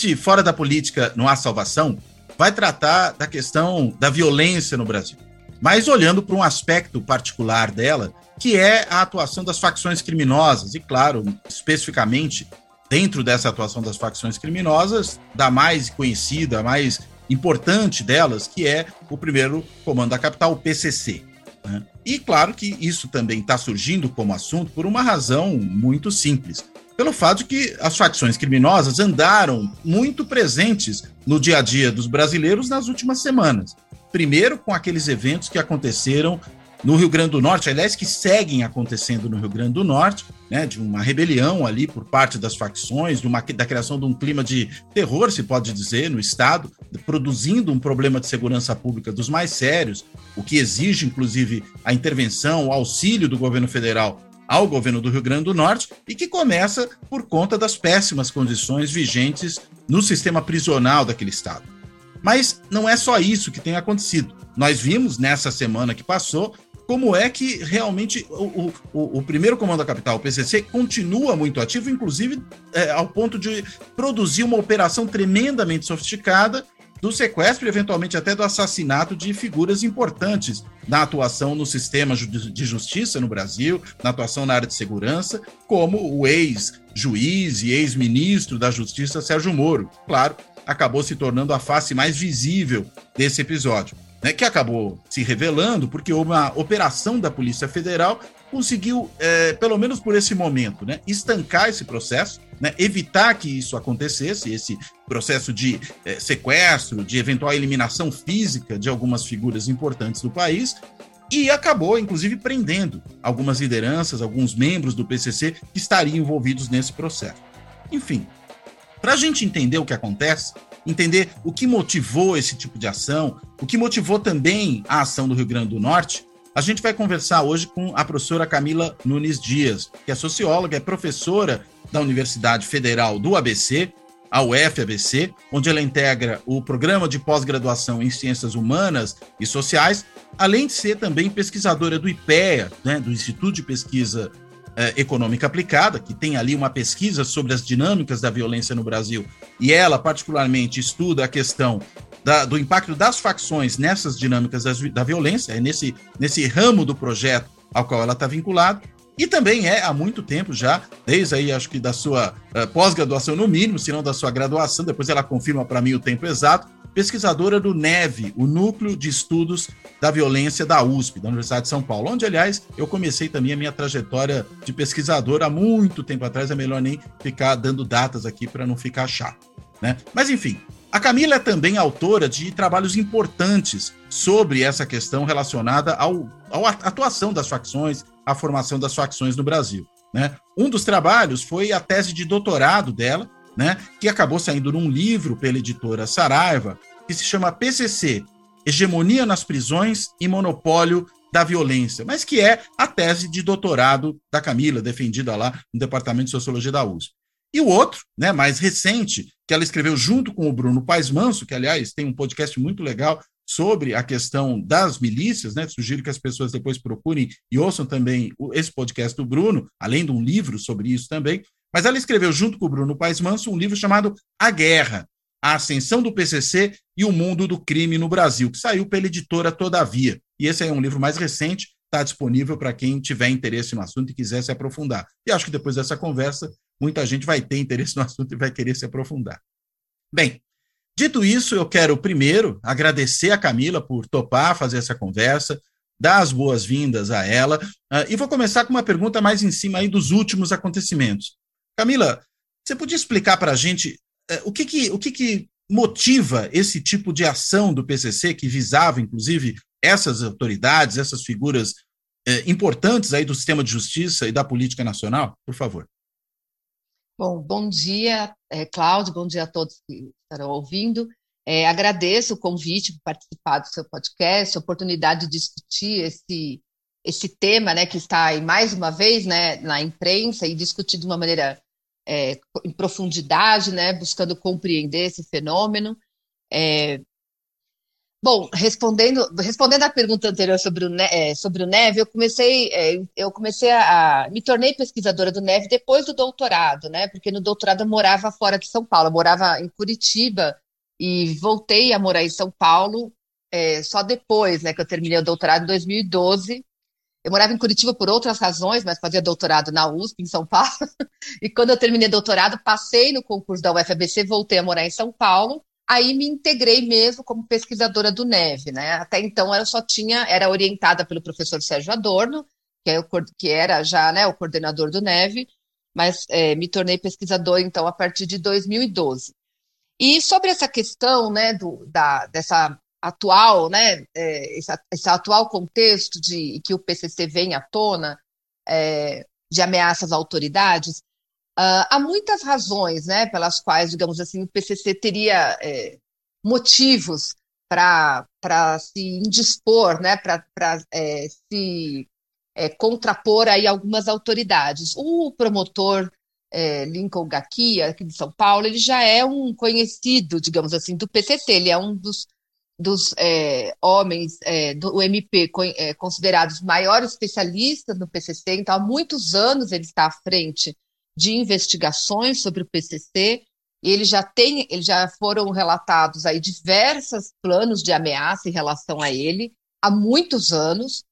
Este Fora da Política Não Há Salvação vai tratar da questão da violência no Brasil, mas olhando para um aspecto particular dela, que é a atuação das facções criminosas, e, claro, especificamente dentro dessa atuação das facções criminosas, da mais conhecida, a mais importante delas, que é o primeiro comando da capital, o PCC. Né? E claro que isso também está surgindo como assunto por uma razão muito simples pelo fato de que as facções criminosas andaram muito presentes no dia a dia dos brasileiros nas últimas semanas. Primeiro, com aqueles eventos que aconteceram no Rio Grande do Norte, aliás, que seguem acontecendo no Rio Grande do Norte, né, de uma rebelião ali por parte das facções, de uma, da criação de um clima de terror, se pode dizer, no Estado, produzindo um problema de segurança pública dos mais sérios, o que exige, inclusive, a intervenção, o auxílio do governo federal ao governo do Rio Grande do Norte e que começa por conta das péssimas condições vigentes no sistema prisional daquele estado. Mas não é só isso que tem acontecido. Nós vimos nessa semana que passou como é que realmente o, o, o primeiro comando da capital, o PCC, continua muito ativo, inclusive é, ao ponto de produzir uma operação tremendamente sofisticada do sequestro e eventualmente até do assassinato de figuras importantes na atuação no sistema de justiça no Brasil, na atuação na área de segurança, como o ex-juiz e ex-ministro da Justiça Sérgio Moro. Claro, acabou se tornando a face mais visível desse episódio. Né, que acabou se revelando porque uma operação da Polícia Federal conseguiu, é, pelo menos por esse momento, né, estancar esse processo né, evitar que isso acontecesse, esse processo de é, sequestro, de eventual eliminação física de algumas figuras importantes do país, e acabou, inclusive, prendendo algumas lideranças, alguns membros do PCC que estariam envolvidos nesse processo. Enfim, para a gente entender o que acontece, entender o que motivou esse tipo de ação, o que motivou também a ação do Rio Grande do Norte, a gente vai conversar hoje com a professora Camila Nunes Dias, que é socióloga, é professora da Universidade Federal do ABC, a UFABC, onde ela integra o programa de pós-graduação em Ciências Humanas e Sociais, além de ser também pesquisadora do IPEA, né, do Instituto de Pesquisa eh, Econômica Aplicada, que tem ali uma pesquisa sobre as dinâmicas da violência no Brasil, e ela, particularmente, estuda a questão da, do impacto das facções nessas dinâmicas das, da violência, é nesse, nesse ramo do projeto ao qual ela está vinculada. E também é há muito tempo já, desde aí acho que da sua uh, pós-graduação no mínimo, se não da sua graduação, depois ela confirma para mim o tempo exato, pesquisadora do NEV, o Núcleo de Estudos da Violência da USP, da Universidade de São Paulo, onde, aliás, eu comecei também a minha trajetória de pesquisador há muito tempo atrás, é melhor nem ficar dando datas aqui para não ficar chato. Né? Mas, enfim, a Camila é também autora de trabalhos importantes sobre essa questão relacionada à atuação das facções, à formação das facções no Brasil. Né? Um dos trabalhos foi a tese de doutorado dela, né, que acabou saindo num livro pela editora Saraiva, que se chama PCC Hegemonia nas Prisões e Monopólio da Violência, mas que é a tese de doutorado da Camila, defendida lá no Departamento de Sociologia da USP. E o outro, né, mais recente, que ela escreveu junto com o Bruno Paes Manso, que, aliás, tem um podcast muito legal sobre a questão das milícias, né? Sugiro que as pessoas depois procurem e ouçam também esse podcast do Bruno, além de um livro sobre isso também. Mas ela escreveu junto com o Bruno Paes Manso um livro chamado A Guerra, a ascensão do PCC e o mundo do crime no Brasil, que saiu pela editora Todavia. E esse é um livro mais recente, está disponível para quem tiver interesse no assunto e quiser se aprofundar. E acho que depois dessa conversa muita gente vai ter interesse no assunto e vai querer se aprofundar. Bem, dito isso, eu quero primeiro agradecer a Camila por topar fazer essa conversa, dar as boas-vindas a ela, uh, e vou começar com uma pergunta mais em cima aí dos últimos acontecimentos. Camila, você podia explicar para a gente uh, o, que, que, o que, que motiva esse tipo de ação do PCC que visava, inclusive, essas autoridades, essas figuras é, importantes aí do sistema de justiça e da política nacional? Por favor. Bom, bom dia, é, Cláudio, bom dia a todos que estarão ouvindo. É, agradeço o convite para participar do seu podcast, a oportunidade de discutir esse, esse tema, né, que está aí mais uma vez, né, na imprensa e discutir de uma maneira é, em profundidade, né, buscando compreender esse fenômeno. É, Bom, respondendo, respondendo à pergunta anterior sobre o, é, sobre o Neve, eu comecei, é, eu comecei a, a, me tornei pesquisadora do Neve depois do doutorado, né? Porque no doutorado eu morava fora de São Paulo, eu morava em Curitiba e voltei a morar em São Paulo é, só depois, né? Que eu terminei o doutorado em 2012. Eu morava em Curitiba por outras razões, mas fazia doutorado na USP, em São Paulo. e quando eu terminei doutorado, passei no concurso da UFABC, voltei a morar em São Paulo aí me integrei mesmo como pesquisadora do Neve, né? Até então eu só tinha, era orientada pelo professor Sérgio Adorno, que, é o, que era já né, o coordenador do Neve, mas é, me tornei pesquisadora então a partir de 2012. E sobre essa questão, né, do, da, dessa atual, né, é, esse, esse, atual contexto de que o PCC vem à tona é, de ameaças às autoridades, Uh, há muitas razões né, pelas quais, digamos assim, o PCC teria é, motivos para se indispor, né, para é, se é, contrapor aí algumas autoridades. O promotor Lincoln Gakia, aqui de São Paulo, ele já é um conhecido, digamos assim, do PCC, ele é um dos, dos homens do MP considerados maiores especialistas no PCC, então há muitos anos ele está à frente de investigações sobre o PCC. Ele já tem, eles já foram relatados aí diversos planos de ameaça em relação a ele há muitos anos.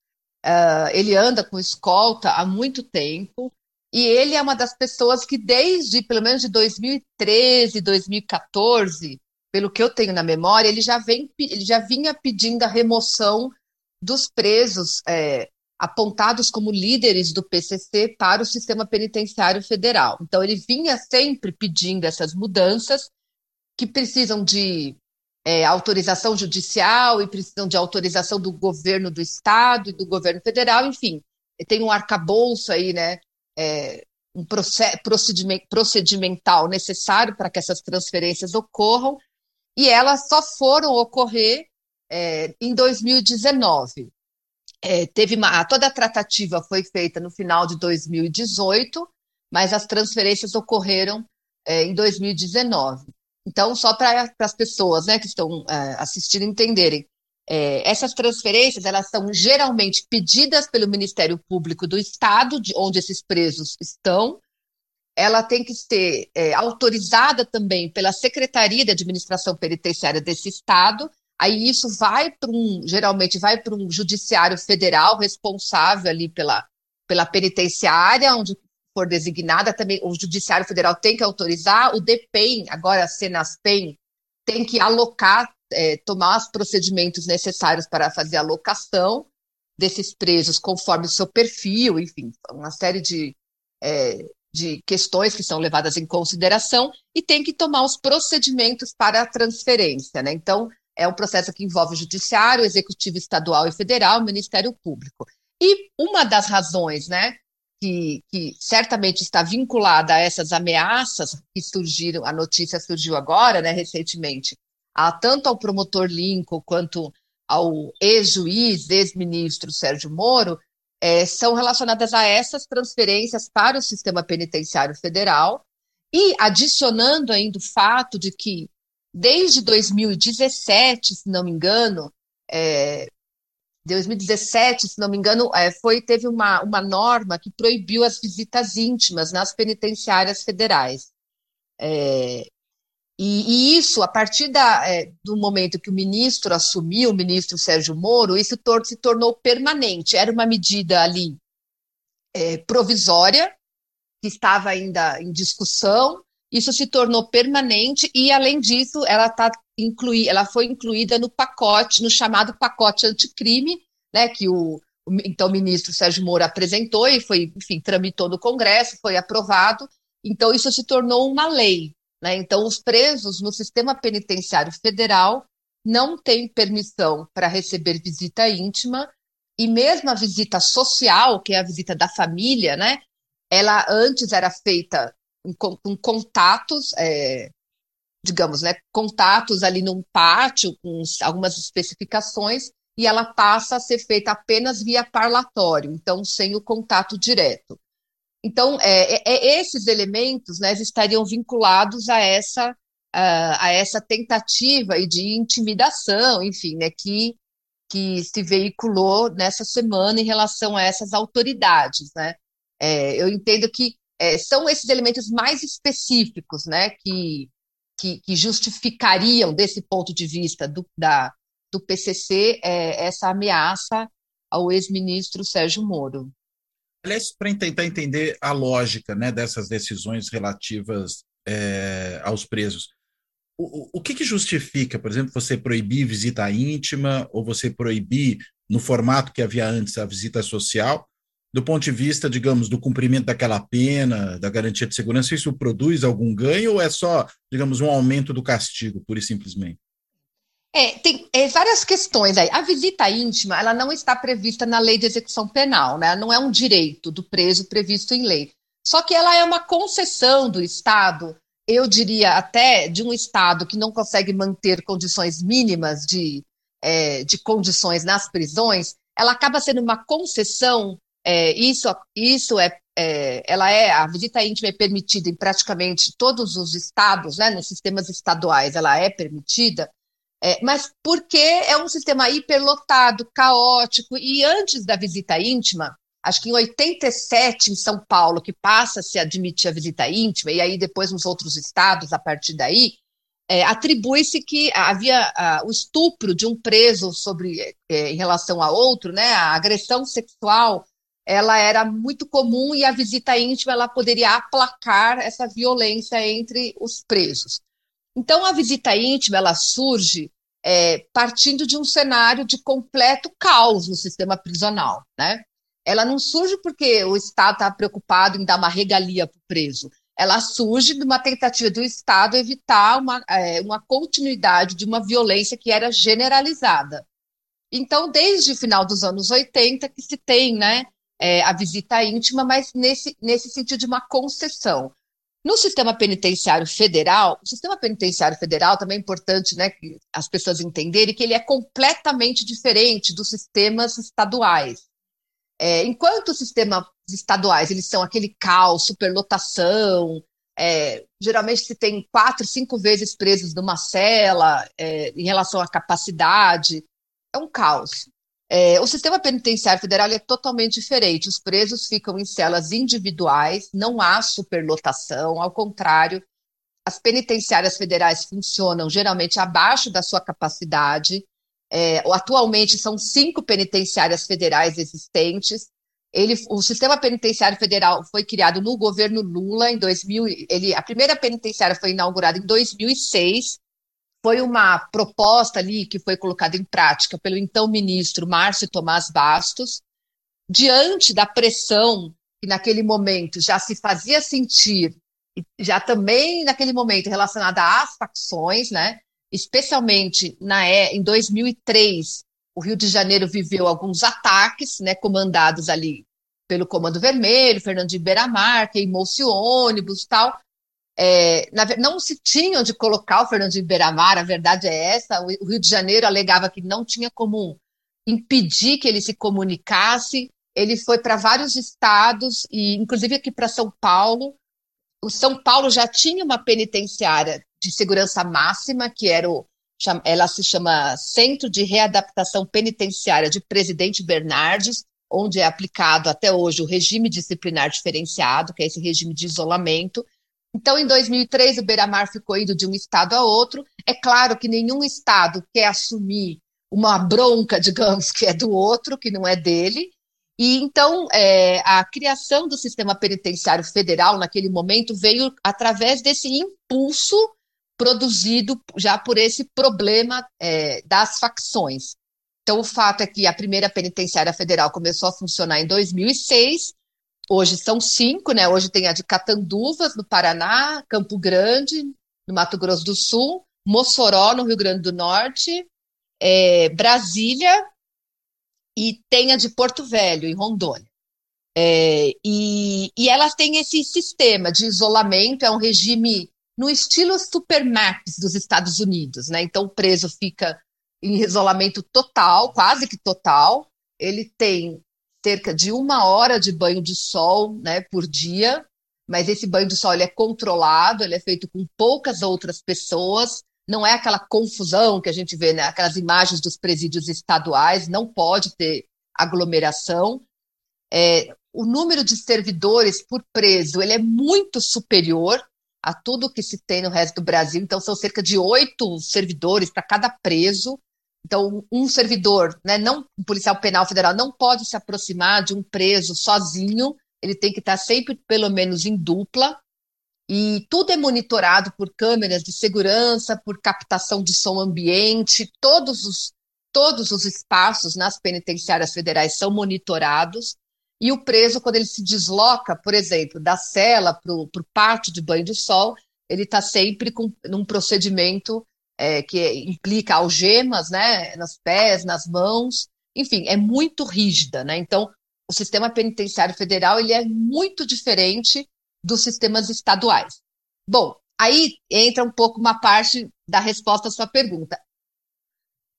Uh, ele anda com escolta há muito tempo. E ele é uma das pessoas que, desde pelo menos de 2013, 2014, pelo que eu tenho na memória, ele já, vem, ele já vinha pedindo a remoção dos presos é, apontados como líderes do PCC para o sistema penitenciário federal. Então, ele vinha sempre pedindo essas mudanças que precisam de é, autorização judicial e precisam de autorização do governo do estado e do governo federal, enfim, tem um arcabouço aí, né, é, um procedimental necessário para que essas transferências ocorram, e elas só foram ocorrer é, em 2019. É, teve uma, toda a tratativa foi feita no final de 2018, mas as transferências ocorreram é, em 2019. Então, só para as pessoas né, que estão é, assistindo entenderem, é, essas transferências elas são geralmente pedidas pelo Ministério Público do Estado, de onde esses presos estão. Ela tem que ser é, autorizada também pela Secretaria de Administração Penitenciária desse Estado Aí isso vai para um, geralmente vai para um judiciário federal responsável ali pela, pela penitenciária, onde for designada também, o judiciário federal tem que autorizar, o DPEM, agora a Senaspen, tem que alocar, é, tomar os procedimentos necessários para fazer a alocação desses presos conforme o seu perfil, enfim, uma série de, é, de questões que são levadas em consideração e tem que tomar os procedimentos para a transferência, né? Então, é um processo que envolve o judiciário, o executivo estadual e federal, o Ministério Público. E uma das razões, né, que, que, certamente está vinculada a essas ameaças que surgiram, a notícia surgiu agora, né, recentemente, a, tanto ao promotor Lincoln quanto ao ex-juiz, ex-ministro Sérgio Moro, é, são relacionadas a essas transferências para o sistema penitenciário federal e adicionando ainda o fato de que desde 2017, se não me engano, é, 2017, se não me engano, é, foi, teve uma, uma norma que proibiu as visitas íntimas nas penitenciárias federais. É, e, e, isso, a partir da, é, do momento que o ministro assumiu, o ministro Sérgio Moro, isso tor se tornou permanente. Era uma medida ali é, provisória, que estava ainda em discussão, isso se tornou permanente e, além disso, ela, tá inclui, ela foi incluída no pacote, no chamado pacote anticrime, né, que o, o então ministro Sérgio Moro apresentou e foi, enfim, tramitou no Congresso, foi aprovado. Então, isso se tornou uma lei. Né? Então, os presos no sistema penitenciário federal não têm permissão para receber visita íntima e mesmo a visita social, que é a visita da família, né? Ela antes era feita com, contatos, é, digamos, né? Contatos ali num pátio com algumas especificações e ela passa a ser feita apenas via parlatório, então sem o contato direto. Então, é, é, é esses elementos né, estariam vinculados a essa, a, a essa tentativa de intimidação, enfim, né, que, que se veiculou nessa semana em relação a essas autoridades. Né? É, eu entendo que é, são esses elementos mais específicos né, que, que, que justificariam, desse ponto de vista do, da, do PCC é, essa ameaça ao ex-ministro Sérgio Moro. Aliás, para tentar entender a lógica né, dessas decisões relativas é, aos presos, o, o que, que, justifica, por exemplo, você proibir visita íntima ou você proibir, no formato que havia antes, a visita social, do ponto de vista, digamos, do cumprimento daquela pena, da garantia de segurança, isso produz algum ganho ou é só, digamos, um aumento do castigo, pura e simplesmente? É, tem é, várias questões aí. A visita íntima, ela não está prevista na lei de execução penal, né? Não é um direito do preso previsto em lei. Só que ela é uma concessão do Estado, eu diria até de um Estado que não consegue manter condições mínimas de, é, de condições nas prisões, ela acaba sendo uma concessão. É, isso, isso é, é, ela é a visita íntima é permitida em praticamente todos os estados, né? Nos sistemas estaduais, ela é permitida é, mas porque é um sistema hiperlotado, caótico, e antes da visita íntima, acho que em 87, em São Paulo, que passa a se admitir a visita íntima, e aí depois nos outros estados, a partir daí, é, atribui-se que havia o estupro de um preso sobre é, em relação a outro, né, a agressão sexual, ela era muito comum e a visita íntima ela poderia aplacar essa violência entre os presos. Então, a visita íntima ela surge é, partindo de um cenário de completo caos no sistema prisional. Né? Ela não surge porque o Estado está preocupado em dar uma regalia para o preso. Ela surge de uma tentativa do Estado evitar uma, é, uma continuidade de uma violência que era generalizada. Então, desde o final dos anos 80 que se tem né, é, a visita íntima, mas nesse, nesse sentido de uma concessão. No sistema penitenciário federal, o sistema penitenciário federal também é importante né, que as pessoas entenderem que ele é completamente diferente dos sistemas estaduais. É, enquanto os sistemas estaduais eles são aquele caos, superlotação, é, geralmente se tem quatro, cinco vezes presos numa cela é, em relação à capacidade, é um caos. É, o sistema penitenciário federal é totalmente diferente. Os presos ficam em celas individuais, não há superlotação, ao contrário, as penitenciárias federais funcionam geralmente abaixo da sua capacidade. É, atualmente são cinco penitenciárias federais existentes. Ele, o sistema penitenciário federal foi criado no governo Lula em 2000. Ele, a primeira penitenciária foi inaugurada em 2006 foi uma proposta ali que foi colocada em prática pelo então ministro Márcio Tomás Bastos, diante da pressão que naquele momento já se fazia sentir, já também naquele momento relacionada às facções, né? especialmente na, em 2003, o Rio de Janeiro viveu alguns ataques, né, comandados ali pelo Comando Vermelho, Fernando de Beiramar, queimou-se ônibus tal, é, na, não se tinham de colocar o Fernando de Beiramar, a verdade é essa. O, Rio de Janeiro alegava que não tinha como impedir que ele se comunicasse. Ele foi para vários estados, e inclusive aqui para São Paulo. O São Paulo já tinha uma penitenciária de segurança máxima, que era o, ela se chama Centro de Readaptação Penitenciária de Presidente Bernardes, onde é aplicado até hoje o regime disciplinar diferenciado, que é esse regime de isolamento, então, em 2003, o Beira-Mar ficou indo de um estado a outro. É claro que nenhum estado quer assumir uma bronca, digamos, que é do outro, que não é dele. E então, é, a criação do sistema penitenciário federal, naquele momento, veio através desse impulso produzido já por esse problema é, das facções. Então, o fato é que a primeira penitenciária federal começou a funcionar em 2006 Hoje são cinco, né? Hoje tem a de Catanduvas, no Paraná, Campo Grande, no Mato Grosso do Sul, Mossoró, no Rio Grande do Norte, é, Brasília e tem a de Porto Velho, em Rondônia. É, e, e elas têm esse sistema de isolamento, é um regime no estilo Supermax dos Estados Unidos, né? Então o preso fica em isolamento total, quase que total. Ele tem cerca de uma hora de banho de sol né, por dia, mas esse banho de sol é controlado, ele é feito com poucas outras pessoas, não é aquela confusão que a gente vê, né, aquelas imagens dos presídios estaduais, não pode ter aglomeração. É, o número de servidores por preso ele é muito superior a tudo que se tem no resto do Brasil, então são cerca de oito servidores para cada preso. Então, um servidor, né, não um policial penal federal, não pode se aproximar de um preso sozinho, ele tem que estar sempre, pelo menos, em dupla, e tudo é monitorado por câmeras de segurança, por captação de som ambiente, todos os, todos os espaços nas penitenciárias federais são monitorados, e o preso, quando ele se desloca, por exemplo, da cela para o pátio de banho de sol, ele está sempre com num procedimento é, que implica algemas, né, nos pés, nas mãos, enfim, é muito rígida, né? Então, o sistema penitenciário federal ele é muito diferente dos sistemas estaduais. Bom, aí entra um pouco uma parte da resposta à sua pergunta.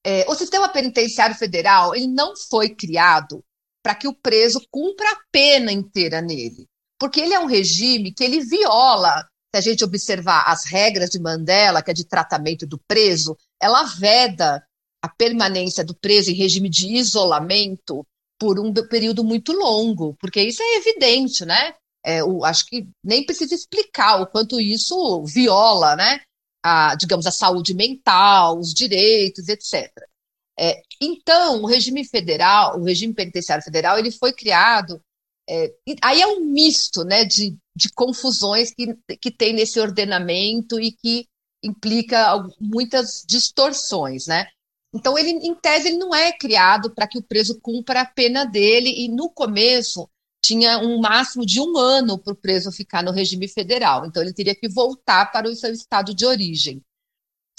É, o sistema penitenciário federal ele não foi criado para que o preso cumpra a pena inteira nele, porque ele é um regime que ele viola se a gente observar as regras de Mandela, que é de tratamento do preso, ela veda a permanência do preso em regime de isolamento por um período muito longo, porque isso é evidente, né? É, o, acho que nem precisa explicar o quanto isso viola, né? A, digamos, a saúde mental, os direitos, etc. É, então, o regime federal, o regime penitenciário federal, ele foi criado é, aí é um misto né, de, de confusões que, que tem nesse ordenamento e que implica muitas distorções, né? Então, ele, em tese, ele não é criado para que o preso cumpra a pena dele, e no começo tinha um máximo de um ano para o preso ficar no regime federal. Então, ele teria que voltar para o seu estado de origem.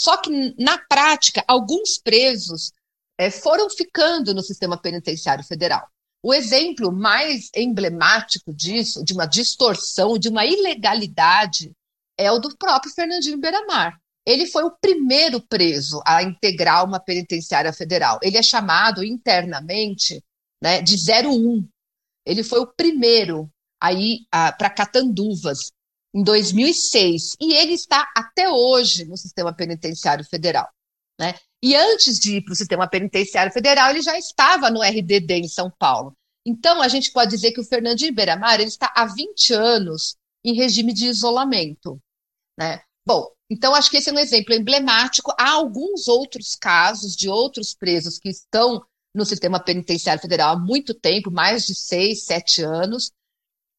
Só que, na prática, alguns presos é, foram ficando no sistema penitenciário federal. O exemplo mais emblemático disso, de uma distorção, de uma ilegalidade, é o do próprio Fernandinho Beiramar. Ele foi o primeiro preso a integrar uma penitenciária federal. Ele é chamado internamente né, de 01. Ele foi o primeiro a ir para Catanduvas em 2006 e ele está até hoje no sistema penitenciário federal. Né? E antes de ir para o sistema penitenciário federal, ele já estava no RDD em São Paulo. Então, a gente pode dizer que o Fernandinho Beiramar ele está há 20 anos em regime de isolamento. Né? Bom, então acho que esse é um exemplo emblemático. Há alguns outros casos de outros presos que estão no sistema penitenciário federal há muito tempo, mais de seis, sete anos.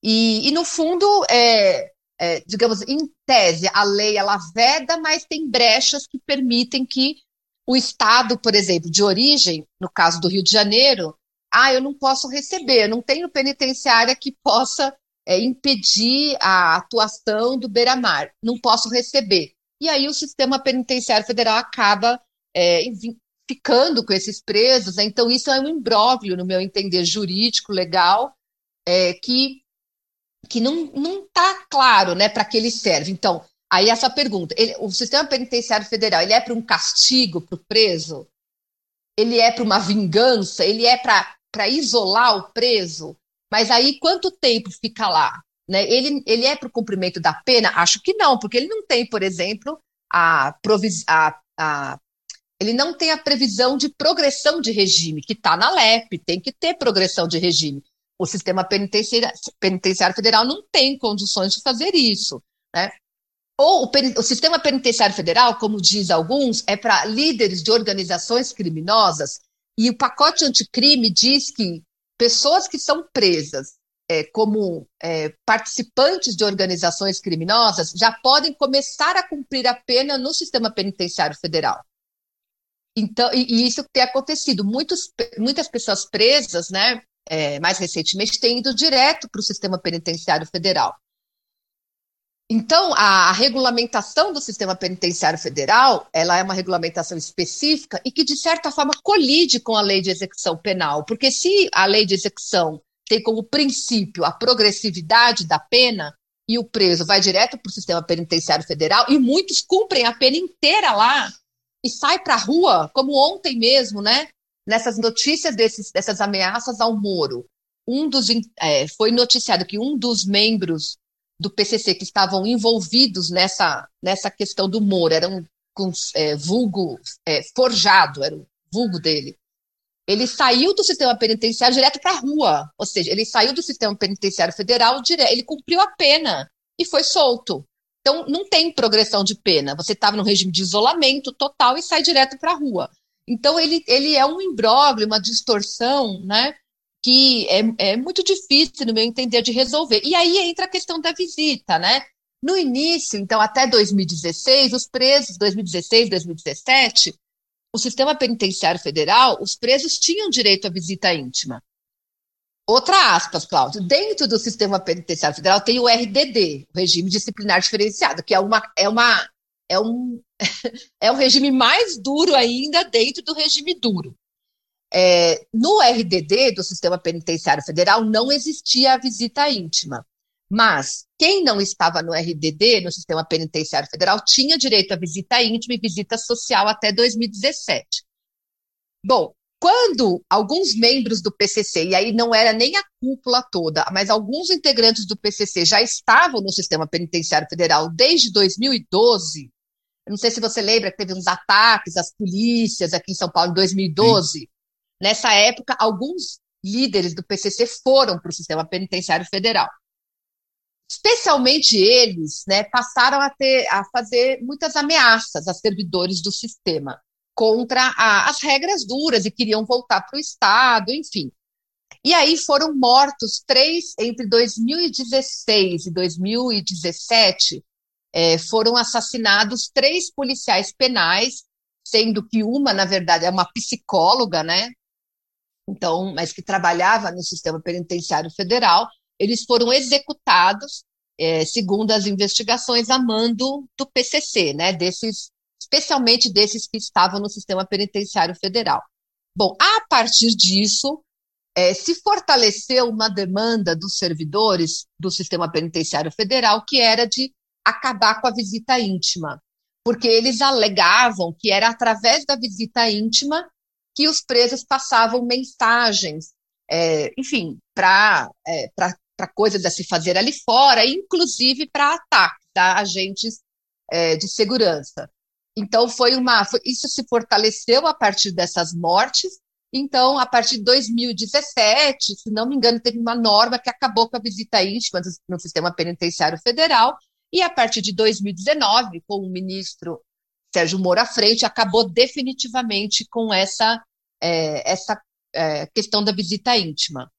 E, e no fundo, é, é, digamos, em tese, a lei ela veda, mas tem brechas que permitem que o Estado, por exemplo, de origem, no caso do Rio de Janeiro, ah, eu não posso receber, não tenho penitenciária que possa é, impedir a atuação do beira-mar, não posso receber. E aí o sistema penitenciário federal acaba é, ficando com esses presos, né? então isso é um imbróglio, no meu entender, jurídico, legal, é, que, que não está claro né, para que ele serve. Então, Aí essa pergunta, ele, o sistema penitenciário federal, ele é para um castigo para o preso? Ele é para uma vingança? Ele é para isolar o preso? Mas aí quanto tempo fica lá? Né? Ele, ele é para o cumprimento da pena? Acho que não, porque ele não tem, por exemplo, a, a, a ele não tem a previsão de progressão de regime, que está na LEP, tem que ter progressão de regime. O sistema penitenciário, penitenciário federal não tem condições de fazer isso. Né? Ou o, o, sistema penitenciário federal, como diz alguns, é para líderes de organizações criminosas, e o pacote anticrime diz que pessoas que são presas é, como é, participantes de organizações criminosas já podem começar a cumprir a pena no sistema penitenciário federal. Então, e, e isso tem acontecido. Muitos, muitas pessoas presas, né, é, mais recentemente, têm ido direto para o sistema penitenciário federal. Então, a, a, regulamentação do sistema penitenciário federal, ela é uma regulamentação específica e que, de certa forma, colide com a lei de execução penal, porque se a lei de execução tem como princípio a progressividade da pena e o preso vai direto para o sistema penitenciário federal e muitos cumprem a pena inteira lá e sai para a rua, como ontem mesmo, né? Nessas notícias desses, dessas ameaças ao Moro, um dos é, foi noticiado que um dos membros do PCC que estavam envolvidos nessa, nessa questão do Moro, era um é, vulgo é, forjado, era o vulgo dele. Ele saiu do sistema penitenciário direto para a rua, ou seja, ele saiu do sistema penitenciário federal, direto, ele cumpriu a pena e foi solto. Então, não tem progressão de pena. Você estava no regime de isolamento total e sai direto para a rua. Então, ele, ele é um imbróglio, uma distorção, né? Que é, é muito difícil, no meu entender, de resolver. E aí entra a questão da visita, né? No início, então, até 2016, os presos, 2016, 2017, o sistema penitenciário federal, os presos tinham direito à visita íntima. Outra aspas, Cláudio, dentro do sistema penitenciário federal tem o RDD, o regime disciplinar diferenciado, que é uma é uma é um é um regime mais duro ainda dentro do regime duro. É, no RDD do Sistema Penitenciário Federal não existia a visita íntima, mas quem não estava no RDD, no Sistema Penitenciário Federal, tinha direito à visita íntima e visita social até 2017. Bom, quando alguns membros do PCC, e aí não era nem a cúpula toda, mas alguns integrantes do PCC já estavam no Sistema Penitenciário Federal desde 2012, eu não sei se você lembra que teve uns ataques às polícias aqui em São Paulo em 2012. Sim. Nessa época, alguns líderes do PCC foram para o sistema penitenciário federal. Especialmente eles, né, passaram a ter a fazer muitas ameaças a servidores do sistema contra a, as regras duras e queriam voltar para o Estado, enfim. E aí foram mortos três entre 2016 e 2017 é, foram assassinados três policiais penais, sendo que uma, na verdade, é uma psicóloga, né? Então, mas que trabalhava no sistema penitenciário federal, eles foram executados, é, segundo as investigações, a mando do PCC, né, desses, especialmente desses que estavam no sistema penitenciário federal. Bom, a partir disso, é, se fortaleceu uma demanda dos servidores do sistema penitenciário federal, que era de acabar com a visita íntima, porque eles alegavam que era através da visita íntima que os presos passavam mensagens, é, enfim, para é, coisas a se fazer ali fora, inclusive para ataques a agentes é, de segurança. Então, foi uma. Foi, isso se fortaleceu a partir dessas mortes. Então, a partir de 2017, se não me engano, teve uma norma que acabou com a visita íntima no sistema penitenciário federal. E a partir de 2019, com o ministro Sérgio Moro à frente, acabou definitivamente com essa, é, essa é, questão da visita íntima.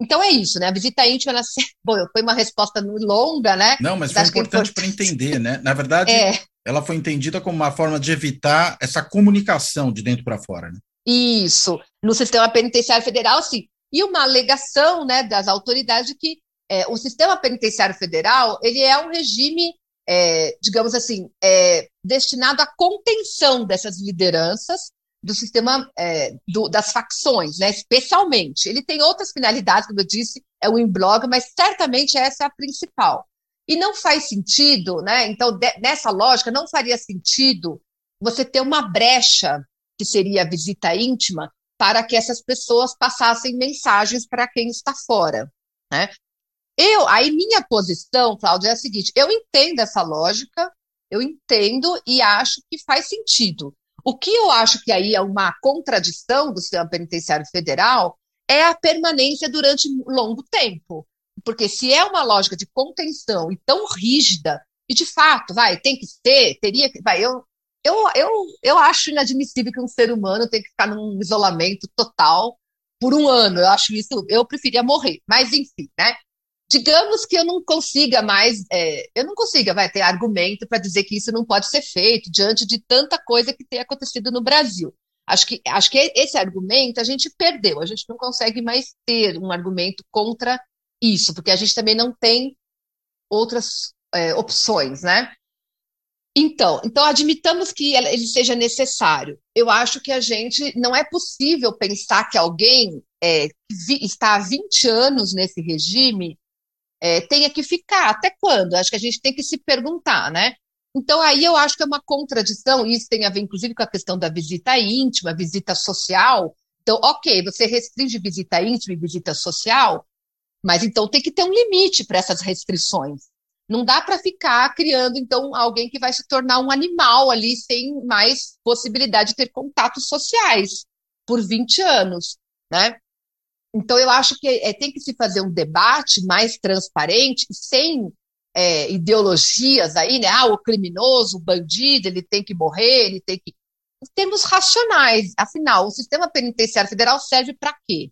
Então é isso, né? A visita íntima, ela... Bom, foi uma resposta longa, né? Não, mas foi importante para entender, né? Na verdade, é. ela foi entendida como uma forma de evitar essa comunicação de dentro para fora, né? Isso. No sistema penitenciário federal, sim. E uma alegação né, das autoridades de que é, o sistema penitenciário federal ele é um regime é, digamos assim, é, destinado à contenção dessas lideranças do sistema é, do, das facções, né, especialmente. Ele tem outras finalidades, como eu disse, é o blog, mas certamente essa é a principal. E não faz sentido, né? Então, de, nessa lógica, não faria sentido você ter uma brecha, que seria a visita íntima, para que essas pessoas passassem mensagens para quem está fora. Né? Eu, aí minha posição, Cláudia, é a seguinte: eu entendo essa lógica, eu entendo e acho que faz sentido. O que eu acho que aí é uma contradição do sistema penitenciário federal é a permanência durante longo tempo. Porque se é uma lógica de contenção e tão rígida, e de fato, vai, tem que ser, teria que. Vai, eu, eu, eu, eu acho inadmissível que um ser humano tenha que ficar num isolamento total por um ano. Eu acho isso, eu preferia morrer. Mas, enfim, né? Digamos que eu não consiga mais, é, eu não consiga, vai ter argumento para dizer que isso não pode ser feito diante de tanta coisa que tem acontecido no Brasil. Acho que, acho que esse argumento a gente perdeu, a gente não consegue mais ter um argumento contra isso, porque a gente também não tem outras é, opções, né? Então, então admitamos que ele seja necessário. Eu acho que a gente não é possível pensar que alguém é, que está há 20 anos nesse regime é, tenha que ficar. Até quando? Acho que a gente tem que se perguntar, né? Então, aí eu acho que é uma contradição, isso tem a ver, inclusive, com a questão da visita íntima, visita social. Então, ok, você restringe visita íntima e visita social, mas então tem que ter um limite para essas restrições. Não dá para ficar criando, então, alguém que vai se tornar um animal ali sem mais possibilidade de ter contatos sociais por 20 anos, né? Então, eu acho que é, tem que se fazer um debate mais transparente, sem é, ideologias aí, né? Ah, o criminoso, o bandido, ele tem que morrer, ele tem que. Em termos racionais, afinal, o sistema penitenciário federal serve para quê?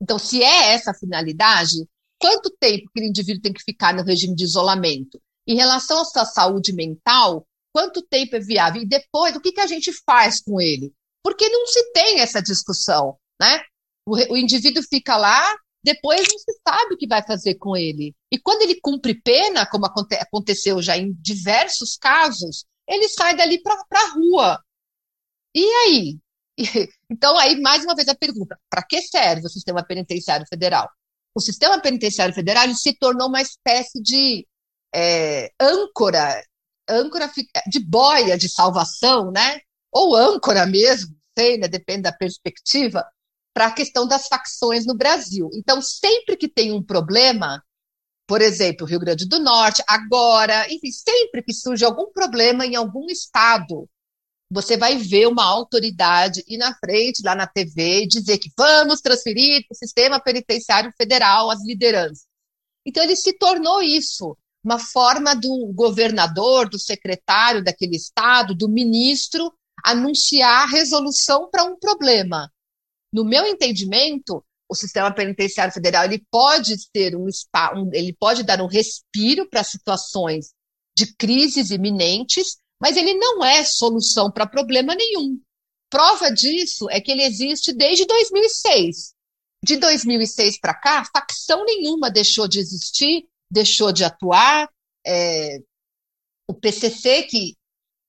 Então, se é essa a finalidade, quanto tempo que o indivíduo tem que ficar no regime de isolamento? Em relação à sua saúde mental, quanto tempo é viável? E depois, o que, que a gente faz com ele? Porque não se tem essa discussão, né? O, o indivíduo fica lá, depois não se sabe o que vai fazer com ele. E quando ele cumpre pena, como aconte aconteceu já em diversos casos, ele sai dali para a rua. E aí? Então, aí, mais uma vez, a pergunta: para que serve o sistema penitenciário federal? O sistema penitenciário federal se tornou uma espécie de é, âncora, âncora de boia de salvação, né? Ou âncora mesmo, sei, né? depende da perspectiva, para a questão das facções no Brasil. Então, sempre que tem um problema, por exemplo, Rio Grande do Norte, agora, enfim, sempre que surge algum problema em algum estado, você vai ver uma autoridade ir na frente, lá na TV, e dizer que vamos transferir o sistema penitenciário federal às lideranças. Então, ele se tornou isso, uma forma do governador, do secretário daquele estado, do ministro, anunciar resolução para um problema. No meu entendimento, o sistema penitenciário federal ele pode ter um, um ele pode dar um respiro para situações de crises iminentes, mas ele não é solução para problema nenhum. Prova disso é que ele existe desde 2006. De 2006 para cá, facção nenhuma deixou de existir, deixou de atuar. É, o PCC, que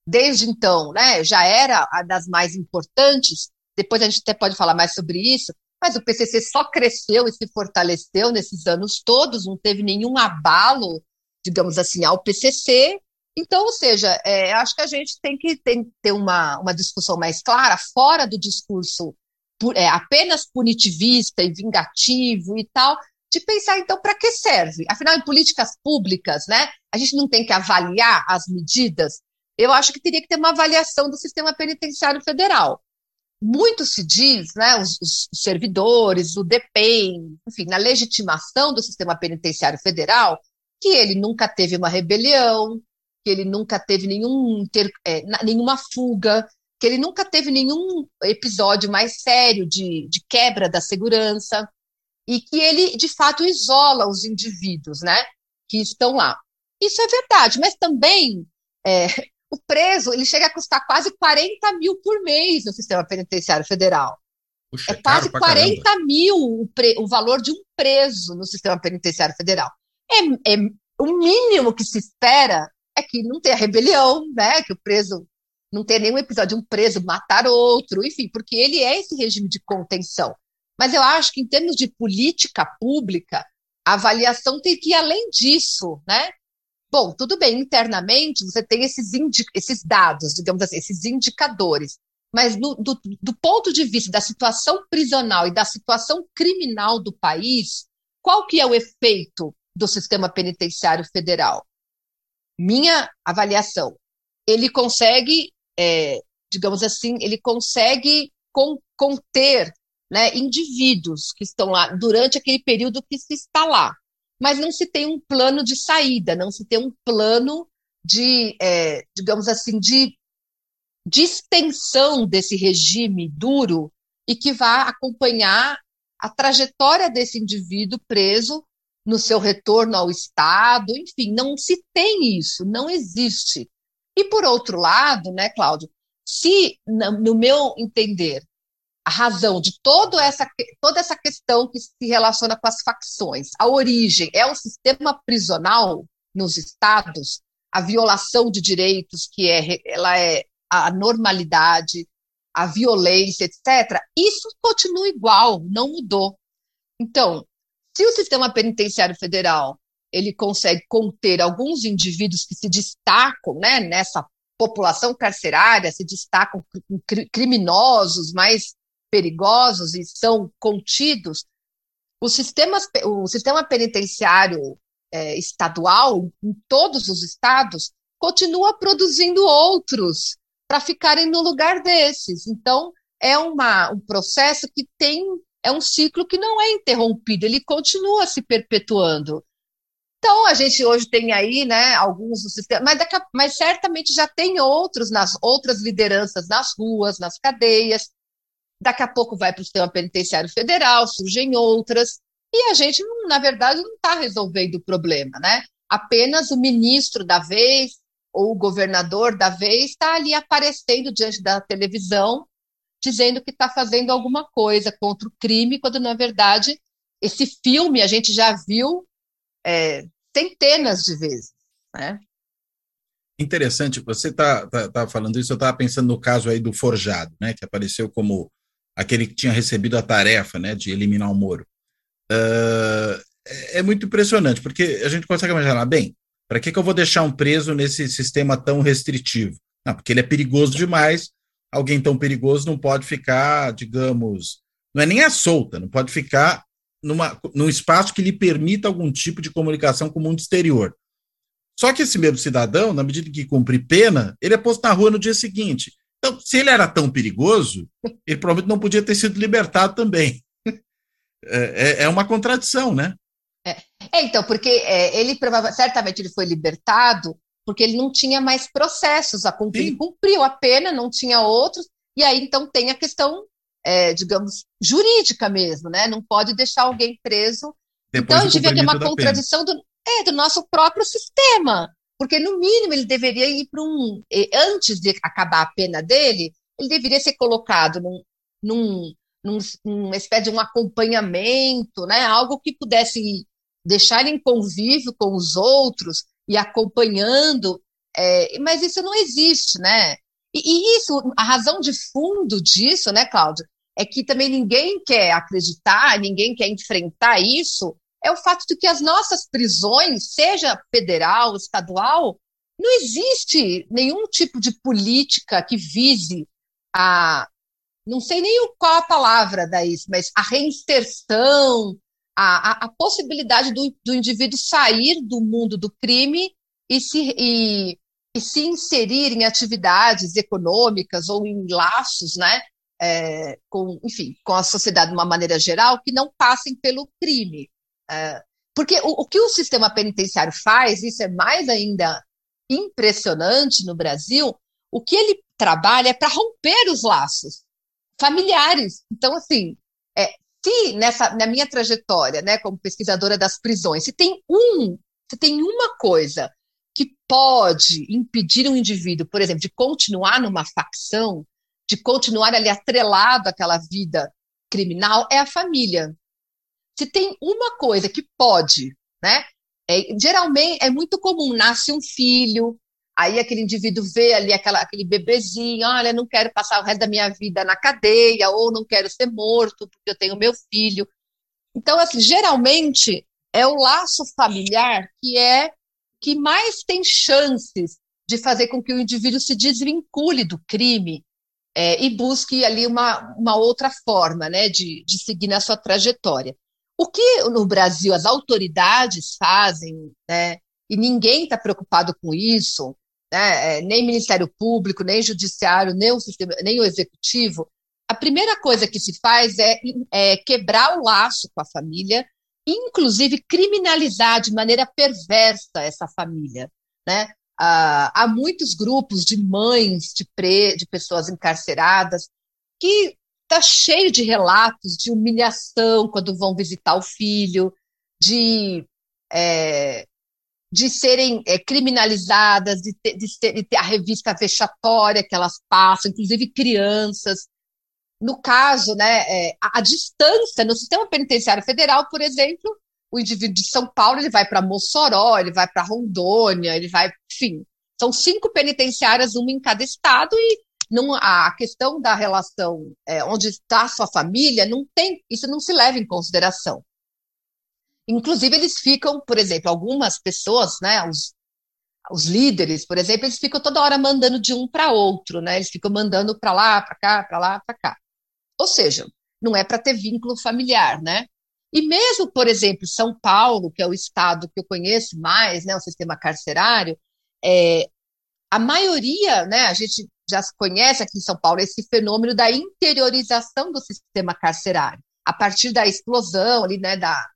desde então né, já era a das mais importantes, depois a gente até pode falar mais sobre isso, mas o PCC só cresceu e se fortaleceu nesses anos todos, não teve nenhum abalo, digamos assim, ao PCC. Então, ou seja, é, acho que a gente tem que tem, ter uma, uma discussão mais clara, fora do discurso é, apenas punitivista e vingativo e tal, de pensar, então, para que serve? Afinal, em políticas públicas, né, a gente não tem que avaliar as medidas. Eu acho que teria que ter uma avaliação do sistema penitenciário federal muito se diz, né, os, os, servidores, o DPEM, enfim, na legitimação do sistema penitenciário federal, que ele nunca teve uma rebelião, que ele nunca teve nenhum, ter, é, nenhuma fuga, que ele nunca teve nenhum episódio mais sério de, de quebra da segurança, e que ele, de fato, isola os indivíduos né, que estão lá. Isso é verdade, mas também é, o preso ele chega a custar quase 40 mil por mês no sistema penitenciário federal. Puxa, é quase 40 caramba. mil o, pre, o, valor de um preso no sistema penitenciário federal. É, é, o mínimo que se espera é que não tenha rebelião, né? Que o preso não tenha nenhum episódio de um preso matar outro, enfim, porque ele é esse regime de contenção. Mas eu acho que em termos de política pública, a avaliação tem que ir além disso, né? Bom, tudo bem, internamente você tem esses, esses dados, digamos assim, esses indicadores, mas no, do, do ponto de vista da situação prisional e da situação criminal do país, qual que é o efeito do sistema penitenciário federal? Minha avaliação, ele consegue, é, digamos assim, ele consegue con conter né, indivíduos que estão lá durante aquele período que se está lá mas não se tem um plano de saída, não se tem um plano de, é, digamos assim, de, de extensão desse regime duro e que vá acompanhar a trajetória desse indivíduo preso no seu retorno ao Estado, enfim, não se tem isso, não existe. E por outro lado, né, Cláudio, se, no meu entender, a razão de todo essa, toda essa questão que se relaciona com as facções. A origem é um sistema prisional, nos estados, a violação de direitos, que é, ela é a normalidade, a violência, etc., isso continua igual, não mudou. Então, se o sistema penitenciário federal ele consegue conter alguns indivíduos que se destacam né, nessa população carcerária, se destacam criminosos mais perigosos e são contidos, o sistema, o sistema penitenciário é, estadual, em todos os estados, continua produzindo outros para ficarem no lugar desses. Então, é uma, um processo que tem, é um ciclo que não é interrompido, ele continua se perpetuando. Então, a gente hoje tem aí, né, alguns do sistema, mas, daqui a, mas certamente já tem outros nas outras lideranças nas ruas, nas cadeias. Daqui a pouco vai para o sistema penitenciário federal, surgem outras, e a gente, na verdade, não está resolvendo o problema, né? Apenas o ministro da vez, ou o governador da vez está ali aparecendo diante da televisão, dizendo que está fazendo alguma coisa contra o crime, quando na verdade esse filme a gente já viu é, centenas de vezes. Né? Interessante, você está tá, tá falando isso, eu estava pensando no caso aí do Forjado, né, que apareceu como aquele que tinha recebido a tarefa né, de eliminar o Moro. Uh, é muito impressionante, porque a gente consegue imaginar, bem, para que, que eu vou deixar um preso nesse sistema tão restritivo? Não, porque ele é perigoso demais. Alguém tão perigoso não pode ficar, digamos, não é nem a solta, não pode ficar numa, num espaço que lhe permita algum tipo de comunicação com o mundo exterior. Só que esse mesmo cidadão, na medida que cumpre pena, ele é posto na rua no dia seguinte. Então, se ele era tão perigoso, ele provavelmente não podia ter sido libertado também. É, é, é uma contradição, né? É, é, então, porque é, ele provavelmente, certamente ele foi libertado porque ele não tinha mais processos a cumprir, Sim. cumpriu a pena, não tinha outros, e aí então tem a questão, é, digamos, jurídica mesmo, né? Não pode deixar alguém preso. Depois então, devia ter uma contradição do, é, do nosso próprio sistema, porque no mínimo ele deveria ir para um. Antes de acabar a pena dele, ele deveria ser colocado num, num, num, espécie de um acompanhamento, né? Algo que pudesse deixar em convívio com os outros e acompanhando, é, mas isso não existe, né? E, e, isso, a razão de fundo disso, né, Cláudio, é que também ninguém quer acreditar, ninguém quer enfrentar isso, é o fato de que as nossas prisões, seja federal, estadual, não existe nenhum tipo de política que vise a, não sei nem qual a palavra daí, mas a reinserção, a, a, a possibilidade do, do, indivíduo sair do mundo do crime e se, e, e se inserir em atividades econômicas ou em laços, né, é, com, enfim, com a sociedade de uma maneira geral, que não passem pelo crime. É, porque o, o, que o sistema penitenciário faz, isso é mais ainda impressionante no Brasil, o que ele trabalha é para romper os laços familiares. Então, assim, é, se nessa na minha trajetória, né, como pesquisadora das prisões, se tem um, se tem uma coisa que pode impedir um indivíduo, por exemplo, de continuar numa facção, de continuar ali atrelado àquela vida criminal, é a família. Se tem uma coisa que pode, né? É, geralmente é muito comum, nasce um filho, Aí aquele indivíduo vê ali aquela, aquele bebezinho, olha, não quero passar o resto da minha vida na cadeia, ou não quero ser morto porque eu tenho meu filho. Então, assim, geralmente é o laço familiar que é que mais tem chances de fazer com que o indivíduo se desvincule do crime é, e busque ali uma, uma outra forma né, de, de seguir na sua trajetória. O que no Brasil as autoridades fazem, né, e ninguém está preocupado com isso, né, é, nem Ministério Público, nem Judiciário, nem o, sistema, nem o Executivo, a primeira coisa que se faz é, é quebrar o laço com a família, inclusive criminalizar de maneira perversa essa família. Né? Ah, há muitos grupos de mães de, pre, de pessoas encarceradas que está cheio de relatos de humilhação quando vão visitar o filho, de é, de serem é, criminalizadas, de ter, de, ter, de ter, a revista vexatória que elas passam, inclusive crianças. No caso, né, é, a, a, distância no sistema penitenciário federal, por exemplo, o indivíduo de São Paulo ele vai para Mossoró, ele vai para Rondônia, ele vai, enfim, são cinco penitenciárias, uma em cada estado, e não, a questão da relação é, onde está sua família, não tem, isso não se leva em consideração. Inclusive, eles ficam, por exemplo, algumas pessoas, né, os, os líderes, por exemplo, eles ficam toda hora mandando de um para outro, né? Eles ficam mandando para lá, para cá, para lá, para cá. Ou seja, não é para ter vínculo familiar, né? E mesmo, por exemplo, São Paulo, que é o estado que eu conheço mais, né, o sistema carcerário, é, a maioria, né, a gente já conhece aqui em São Paulo esse fenômeno da interiorização do sistema carcerário. A partir da explosão ali, né, da,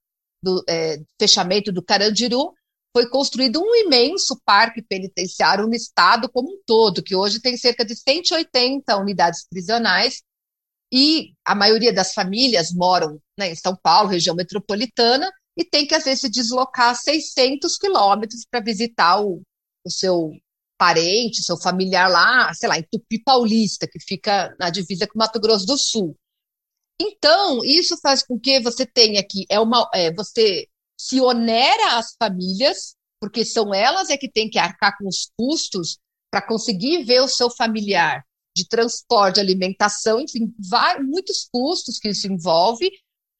do é, fechamento do Carandiru, foi construído um imenso parque penitenciário no estado como um todo, que hoje tem cerca de 180 unidades prisionais, e a maioria das famílias moram né, em São Paulo, região metropolitana, e tem que, às vezes, se deslocar 600 quilômetros para visitar o, o seu parente, seu familiar lá, sei lá, em Tupi Paulista, que fica na divisa com Mato Grosso do Sul. Então, isso faz com que você tenha aqui, é uma, é, você se onera as famílias, porque são elas é que têm que arcar com os custos para conseguir ver o seu familiar de transporte, alimentação, enfim, vai, muitos custos que isso envolve,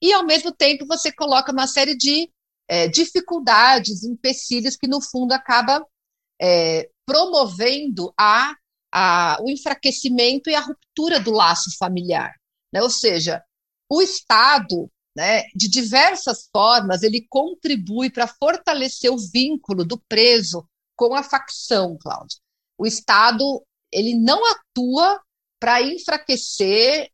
e ao mesmo tempo você coloca uma série de é, dificuldades, empecilhos que no fundo acaba é, promovendo a, a, o enfraquecimento e a ruptura do laço familiar. Né? Ou seja, o Estado, né, de diversas formas, ele contribui para fortalecer o vínculo do preso com a facção, Cláudio. O Estado ele não atua para enfraquecer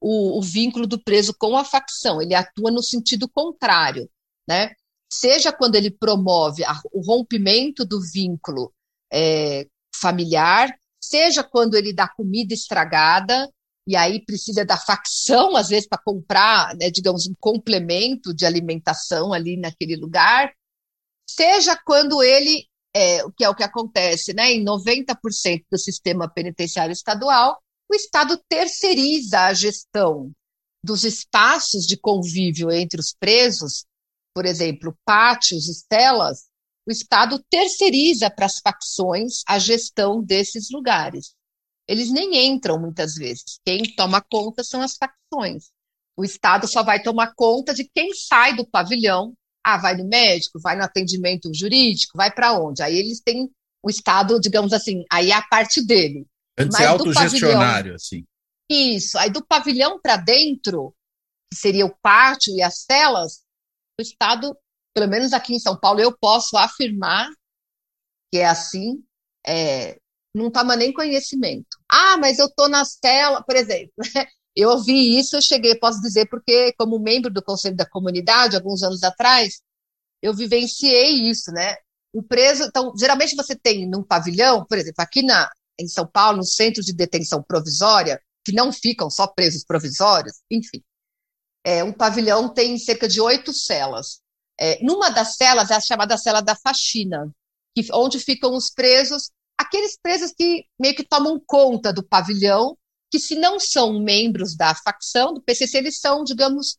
o, o, vínculo do preso com a facção, ele atua no sentido contrário, né? Seja quando ele promove a, o rompimento do vínculo é, familiar, seja quando ele dá comida estragada, e aí precisa da facção, às vezes, para comprar, né, digamos, um complemento de alimentação ali naquele lugar, seja quando ele é, o que é o que acontece, né? Em 90% do sistema penitenciário estadual, o Estado terceiriza a gestão dos espaços de convívio entre os presos, por exemplo, pátios e celas, o Estado terceiriza para as facções a gestão desses lugares. Eles nem entram muitas vezes. Quem toma conta são as facções. O Estado só vai tomar conta de quem sai do pavilhão ah, vai no médico, vai no atendimento jurídico, vai para onde? Aí eles têm o Estado, digamos assim, aí é a parte dele. Antes é autogestionário, assim. Isso. Aí do pavilhão para dentro, que seria o pátio e as celas, o Estado, pelo menos aqui em São Paulo, eu posso afirmar que é assim, é, não toma nem conhecimento. Ah, mas eu estou na cela, por exemplo, Eu ouvi isso, eu cheguei, posso dizer, porque como membro do Conselho da Comunidade, alguns anos atrás, eu vivenciei isso, né? O preso, então, geralmente você tem num pavilhão, por exemplo, aqui na, em São Paulo, no centro de detenção provisória, que não ficam só presos provisórios, enfim, é, um pavilhão tem cerca de oito celas. É, numa das celas é a chamada cela da faxina, que, onde ficam os presos, aqueles presos que meio que tomam conta do pavilhão que se não são membros da facção do PCC, eles são, digamos,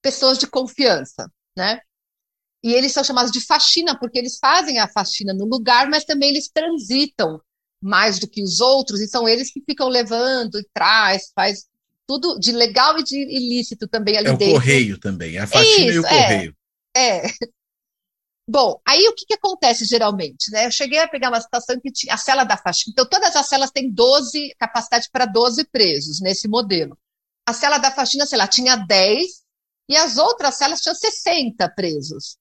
pessoas de confiança, né? E eles são chamados de faxina porque eles fazem a faxina no lugar, mas também eles transitam mais do que os outros, e são eles que ficam levando e traz, faz tudo de legal e de ilícito também ali é dentro. É o correio também, a faxina Isso, e o correio. É. Bom, aí o que, que acontece geralmente? Né? Eu cheguei a pegar uma situação que tinha a cela da faxina. Então, todas as celas têm 12, capacidade para 12 presos nesse modelo. A cela da faxina, sei lá, tinha 10 e as outras celas tinham 60 presos.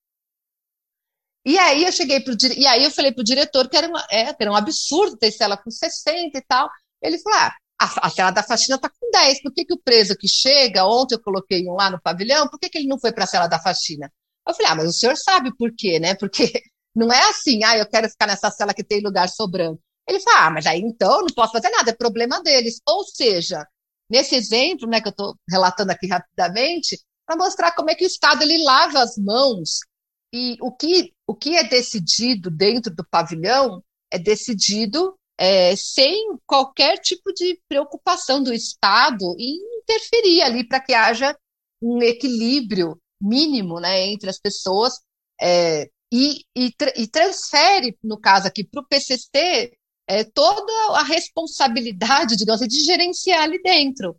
E aí eu cheguei pro e aí eu falei pro diretor que era, uma, é, era um absurdo ter cela com 60 e tal. Ele falou: ah, a, a cela da faxina está com 10. Por que, que o preso que chega, ontem eu coloquei um lá no pavilhão, por que, que ele não foi para a cela da faxina? Eu falei, ah, mas o senhor sabe por quê, né? Porque não é assim, ah, eu quero ficar nessa cela que tem lugar sobrando. Ele falou, ah, mas aí então não posso fazer nada, é problema deles. Ou seja, nesse exemplo, né, que eu estou relatando aqui rapidamente, para mostrar como é que o Estado ele lava as mãos e o que, o que é decidido dentro do pavilhão é decidido é, sem qualquer tipo de preocupação do Estado em interferir ali para que haja um equilíbrio mínimo né, entre as pessoas é, e, e, e, transfere, no caso aqui, para o PCC é, toda a responsabilidade, digamos assim, de gerenciar ali dentro.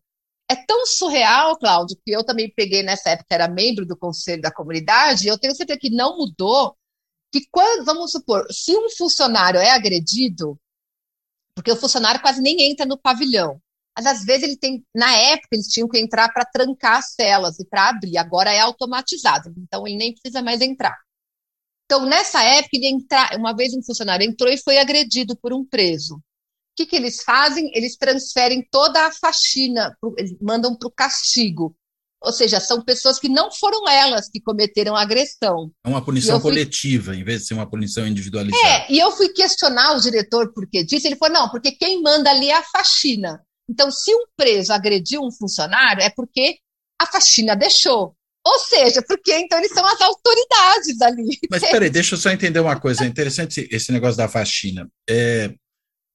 É tão surreal, Cláudio, que eu também peguei nessa época, era membro do Conselho da Comunidade, e eu tenho certeza que não mudou, que quando, vamos supor, se um funcionário é agredido, porque o funcionário quase nem entra no pavilhão, mas às vezes ele tem, na época eles tinham que entrar para trancar as celas e para abrir, agora é automatizado, então ele nem precisa mais entrar. Então, nessa época, ele entra, uma vez um funcionário entrou e foi agredido por um preso. O que, que eles fazem? Eles transferem toda a faxina, eles mandam para o castigo. Ou seja, são pessoas que não foram elas que cometeram a agressão. É uma punição fui... coletiva, em vez de ser uma punição individualizada. É, e eu fui questionar o diretor porque disse, ele falou, não, porque quem manda ali é a faxina. Então, se um preso agrediu um funcionário, é porque a faxina deixou. Ou seja, porque então eles são as autoridades ali. Mas peraí, deixa eu só entender uma coisa. É interessante esse negócio da faxina. É,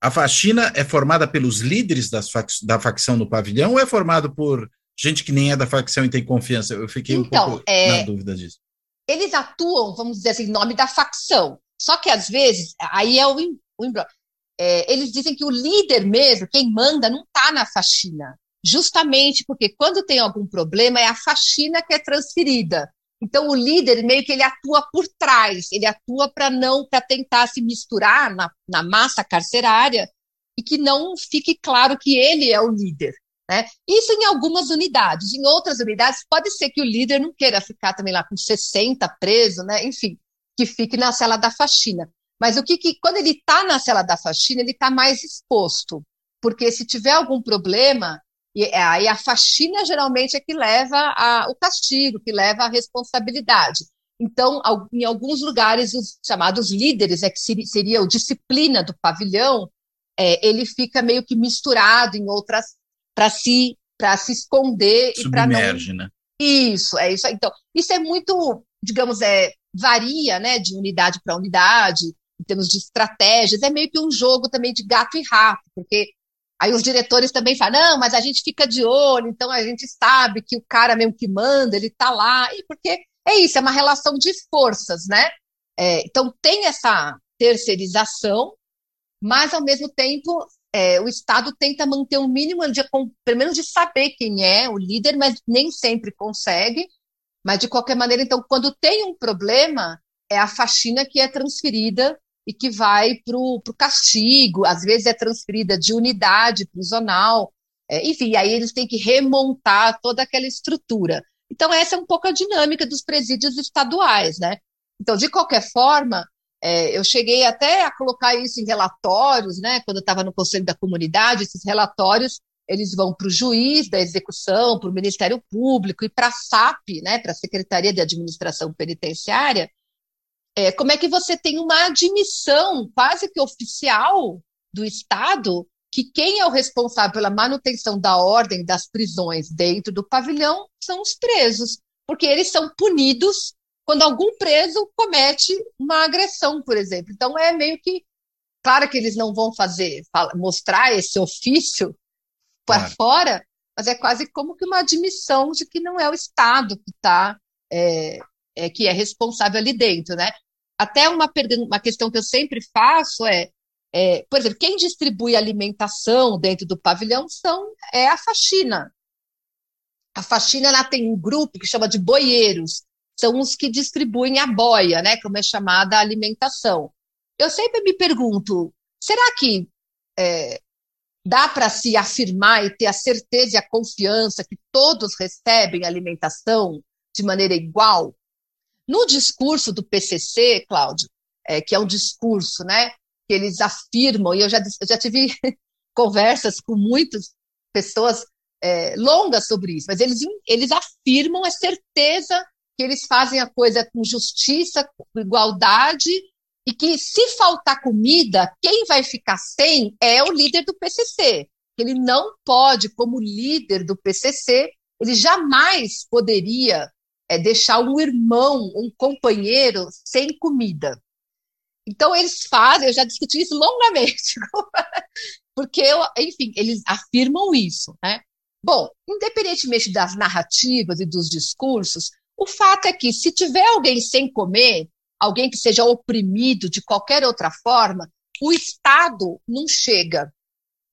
a faxina é formada pelos líderes das fac, da facção no pavilhão ou é formado por gente que nem é da facção e tem confiança? Eu fiquei então, um pouco é, na dúvida disso. Eles atuam, vamos dizer assim, em nome da facção. Só que às vezes, aí é o, o é, eles dizem que o líder mesmo, quem manda, não está na faxina justamente porque quando tem algum problema é a faxina que é transferida. Então o líder meio que ele atua por trás, ele atua para não para tentar se misturar na, na massa carcerária e que não fique claro que ele é o líder. Né? Isso em algumas unidades. Em outras unidades, pode ser que o líder não queira ficar também lá com 60 preso, né? enfim, que fique na cela da faxina. Mas o que, que quando ele está na cela da faxina, ele está mais exposto. Porque se tiver algum problema, e é, aí a faxina geralmente é que leva a, o castigo, que leva a responsabilidade. Então, em alguns lugares, os chamados líderes, é que seria o disciplina do pavilhão, é, ele fica meio que misturado em outras para se para se esconder e para não né? Isso, é isso. Então, isso é muito, digamos, é varia, né, de unidade para unidade, termos de estratégias, é meio que um jogo também de gato e rato, porque Aí os diretores também falam, não, mas a gente fica de olho, então a gente sabe que o cara mesmo que manda, ele está lá, e porque é isso, é uma relação de forças, né? É, então tem essa terceirização, mas ao mesmo tempo é, o Estado tenta manter um mínimo de, pelo menos de saber quem é o líder, mas nem sempre consegue. Mas de qualquer maneira, então, quando tem um problema, é a faxina que é transferida e que vai para o castigo, às vezes é transferida de unidade prisional, é, enfim, aí eles têm que remontar toda aquela estrutura. Então, essa é um pouco a dinâmica dos presídios estaduais, né? Então, de qualquer forma, é, eu cheguei até a colocar isso em relatórios, né? Quando eu estava no Conselho da Comunidade, esses relatórios eles vão para o juiz da execução, para o Ministério Público e para a SAP, né? Para a Secretaria de Administração Penitenciária, é, como é que você tem uma admissão quase que oficial do Estado que quem é o responsável pela manutenção da ordem das prisões dentro do pavilhão são os presos, porque eles são punidos quando algum preso comete uma agressão, por exemplo. Então é meio que claro que eles não vão fazer mostrar esse ofício para claro. fora, mas é quase como que uma admissão de que não é o Estado que está é, é, que é responsável ali dentro, né? Até uma, uma questão que eu sempre faço é, é, por exemplo, quem distribui alimentação dentro do pavilhão são, é a faxina. A faxina ela tem um grupo que chama de boieiros, são os que distribuem a boia, né, como é chamada a alimentação. Eu sempre me pergunto, será que é, dá para se afirmar e ter a certeza e a confiança que todos recebem alimentação de maneira igual? No discurso do PCC, Cláudio, é, que é um discurso né, que eles afirmam, e eu já, eu já tive conversas com muitas pessoas é, longas sobre isso, mas eles, eles afirmam a certeza que eles fazem a coisa com justiça, com igualdade, e que se faltar comida, quem vai ficar sem é o líder do PCC. Ele não pode, como líder do PCC, ele jamais poderia é deixar um irmão, um companheiro sem comida. Então eles fazem, eu já discuti isso longamente, porque, enfim, eles afirmam isso, né? Bom, independentemente das narrativas e dos discursos, O fato é que, se tiver alguém sem comer, alguém que seja oprimido de qualquer outra forma, o Estado não chega.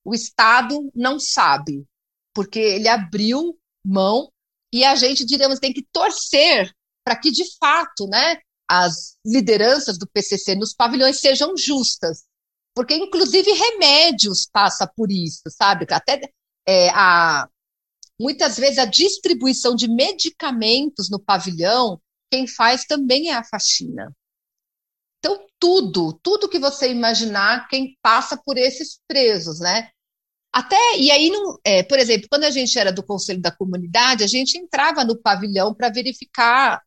O Estado não sabe, porque ele abriu mão e a gente, diríamos, tem que torcer para que, de fato, né, as lideranças do PCC nos pavilhões sejam justas, porque, inclusive, remédios passa por isso, sabe? Até é, a, Muitas vezes a distribuição de medicamentos no pavilhão, quem faz também é a faxina. Então, tudo, tudo que você imaginar, quem passa por esses presos, né? Até, e aí, não, é, por exemplo, quando a gente era do Conselho da Comunidade, a gente entrava no pavilhão para verificar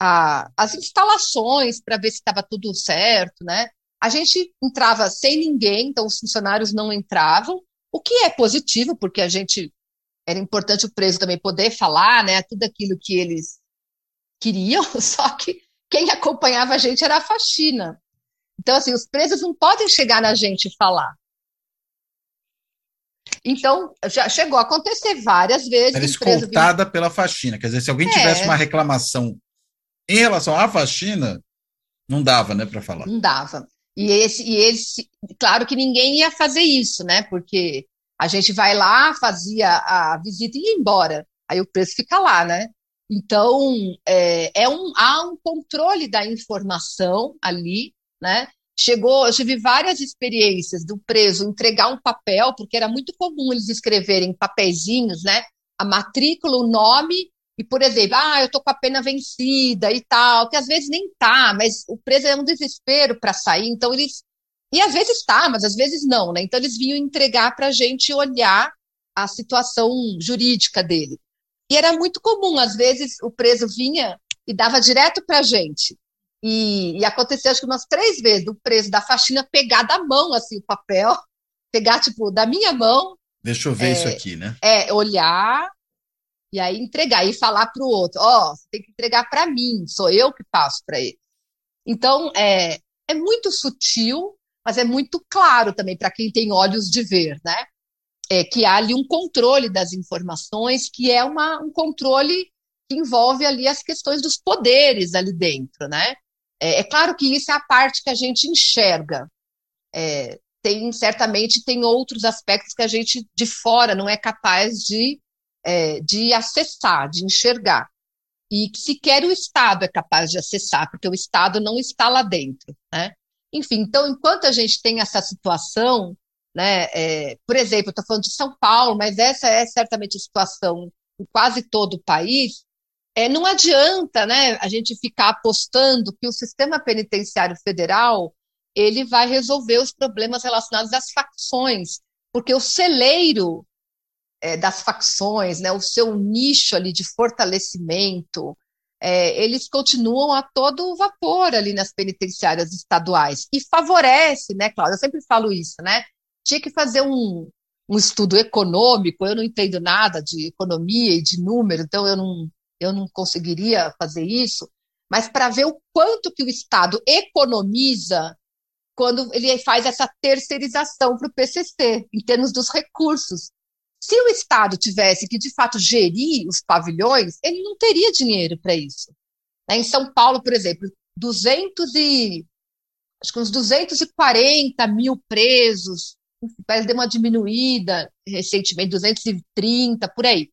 a, as instalações, para ver se estava tudo certo, né? A gente entrava sem ninguém, então os funcionários não entravam, o que é positivo, porque a gente era importante o preso também poder falar, né, tudo aquilo que eles queriam, só que quem acompanhava a gente era a faxina. Então, assim, os presos não podem chegar na gente e falar. Então, já chegou a acontecer várias vezes. Era escoltada vinha... pela faxina. Quer dizer, se alguém é. tivesse uma reclamação em relação à faxina, não dava, né, para falar. Não dava. E esse, e claro que ninguém ia fazer isso, né? Porque a gente vai lá, fazia a visita e ia embora. Aí o preço fica lá, né? Então, é, é um, há um controle da informação ali, né? Chegou, eu tive várias experiências do preso entregar um papel, porque era muito comum eles escreverem papeizinhos, né? A matrícula, o nome, e, por exemplo, ah, eu estou com a pena vencida e tal, que às vezes nem tá, mas o preso é um desespero para sair, então eles e às vezes está, mas às vezes não, né? Então eles vinham entregar para a gente olhar a situação jurídica dele. E era muito comum, às vezes o preso vinha e dava direto para a gente. E, e, aconteceu acho que umas três vezes o preso da faxina pegar da mão assim o papel, pegar tipo da minha mão. Deixa eu ver é, isso aqui, né? É, olhar e aí entregar e falar para o outro, ó, oh, você tem que entregar para mim, sou eu que passo para ele. Então é, é muito sutil, mas é muito claro também para quem tem olhos de ver, né? É, que há ali um controle das informações, que é uma, um controle que envolve ali as questões dos poderes ali dentro, né? É, é claro que isso é a parte que a gente enxerga. É, tem certamente tem outros aspectos que a gente de fora não é capaz de, é, de acessar, de enxergar. E que sequer o Estado é capaz de acessar, porque o Estado não está lá dentro, né? Enfim, então, enquanto a gente tem essa situação, né, é, por exemplo, estou falando de São Paulo, mas essa é certamente a situação em quase todo o país, é, não adianta né, a gente ficar apostando que o sistema penitenciário federal ele vai resolver os problemas relacionados às facções, porque o celeiro é, das facções, né, o seu nicho ali de fortalecimento, é, eles continuam a todo vapor ali nas penitenciárias estaduais. E favorece, né, Cláudia? Eu sempre falo isso, né? Tinha que fazer um, um estudo econômico, eu não entendo nada de economia e de número, então eu não, eu não conseguiria fazer isso, mas para ver o quanto que o Estado economiza quando ele faz essa terceirização para o PCC, em termos dos recursos. Se o Estado tivesse que, de fato, gerir os pavilhões, ele não teria dinheiro para isso. Né? Em São Paulo, por exemplo, 200 e, acho que uns 240 mil presos, parece deu uma diminuída recentemente, 230, por aí.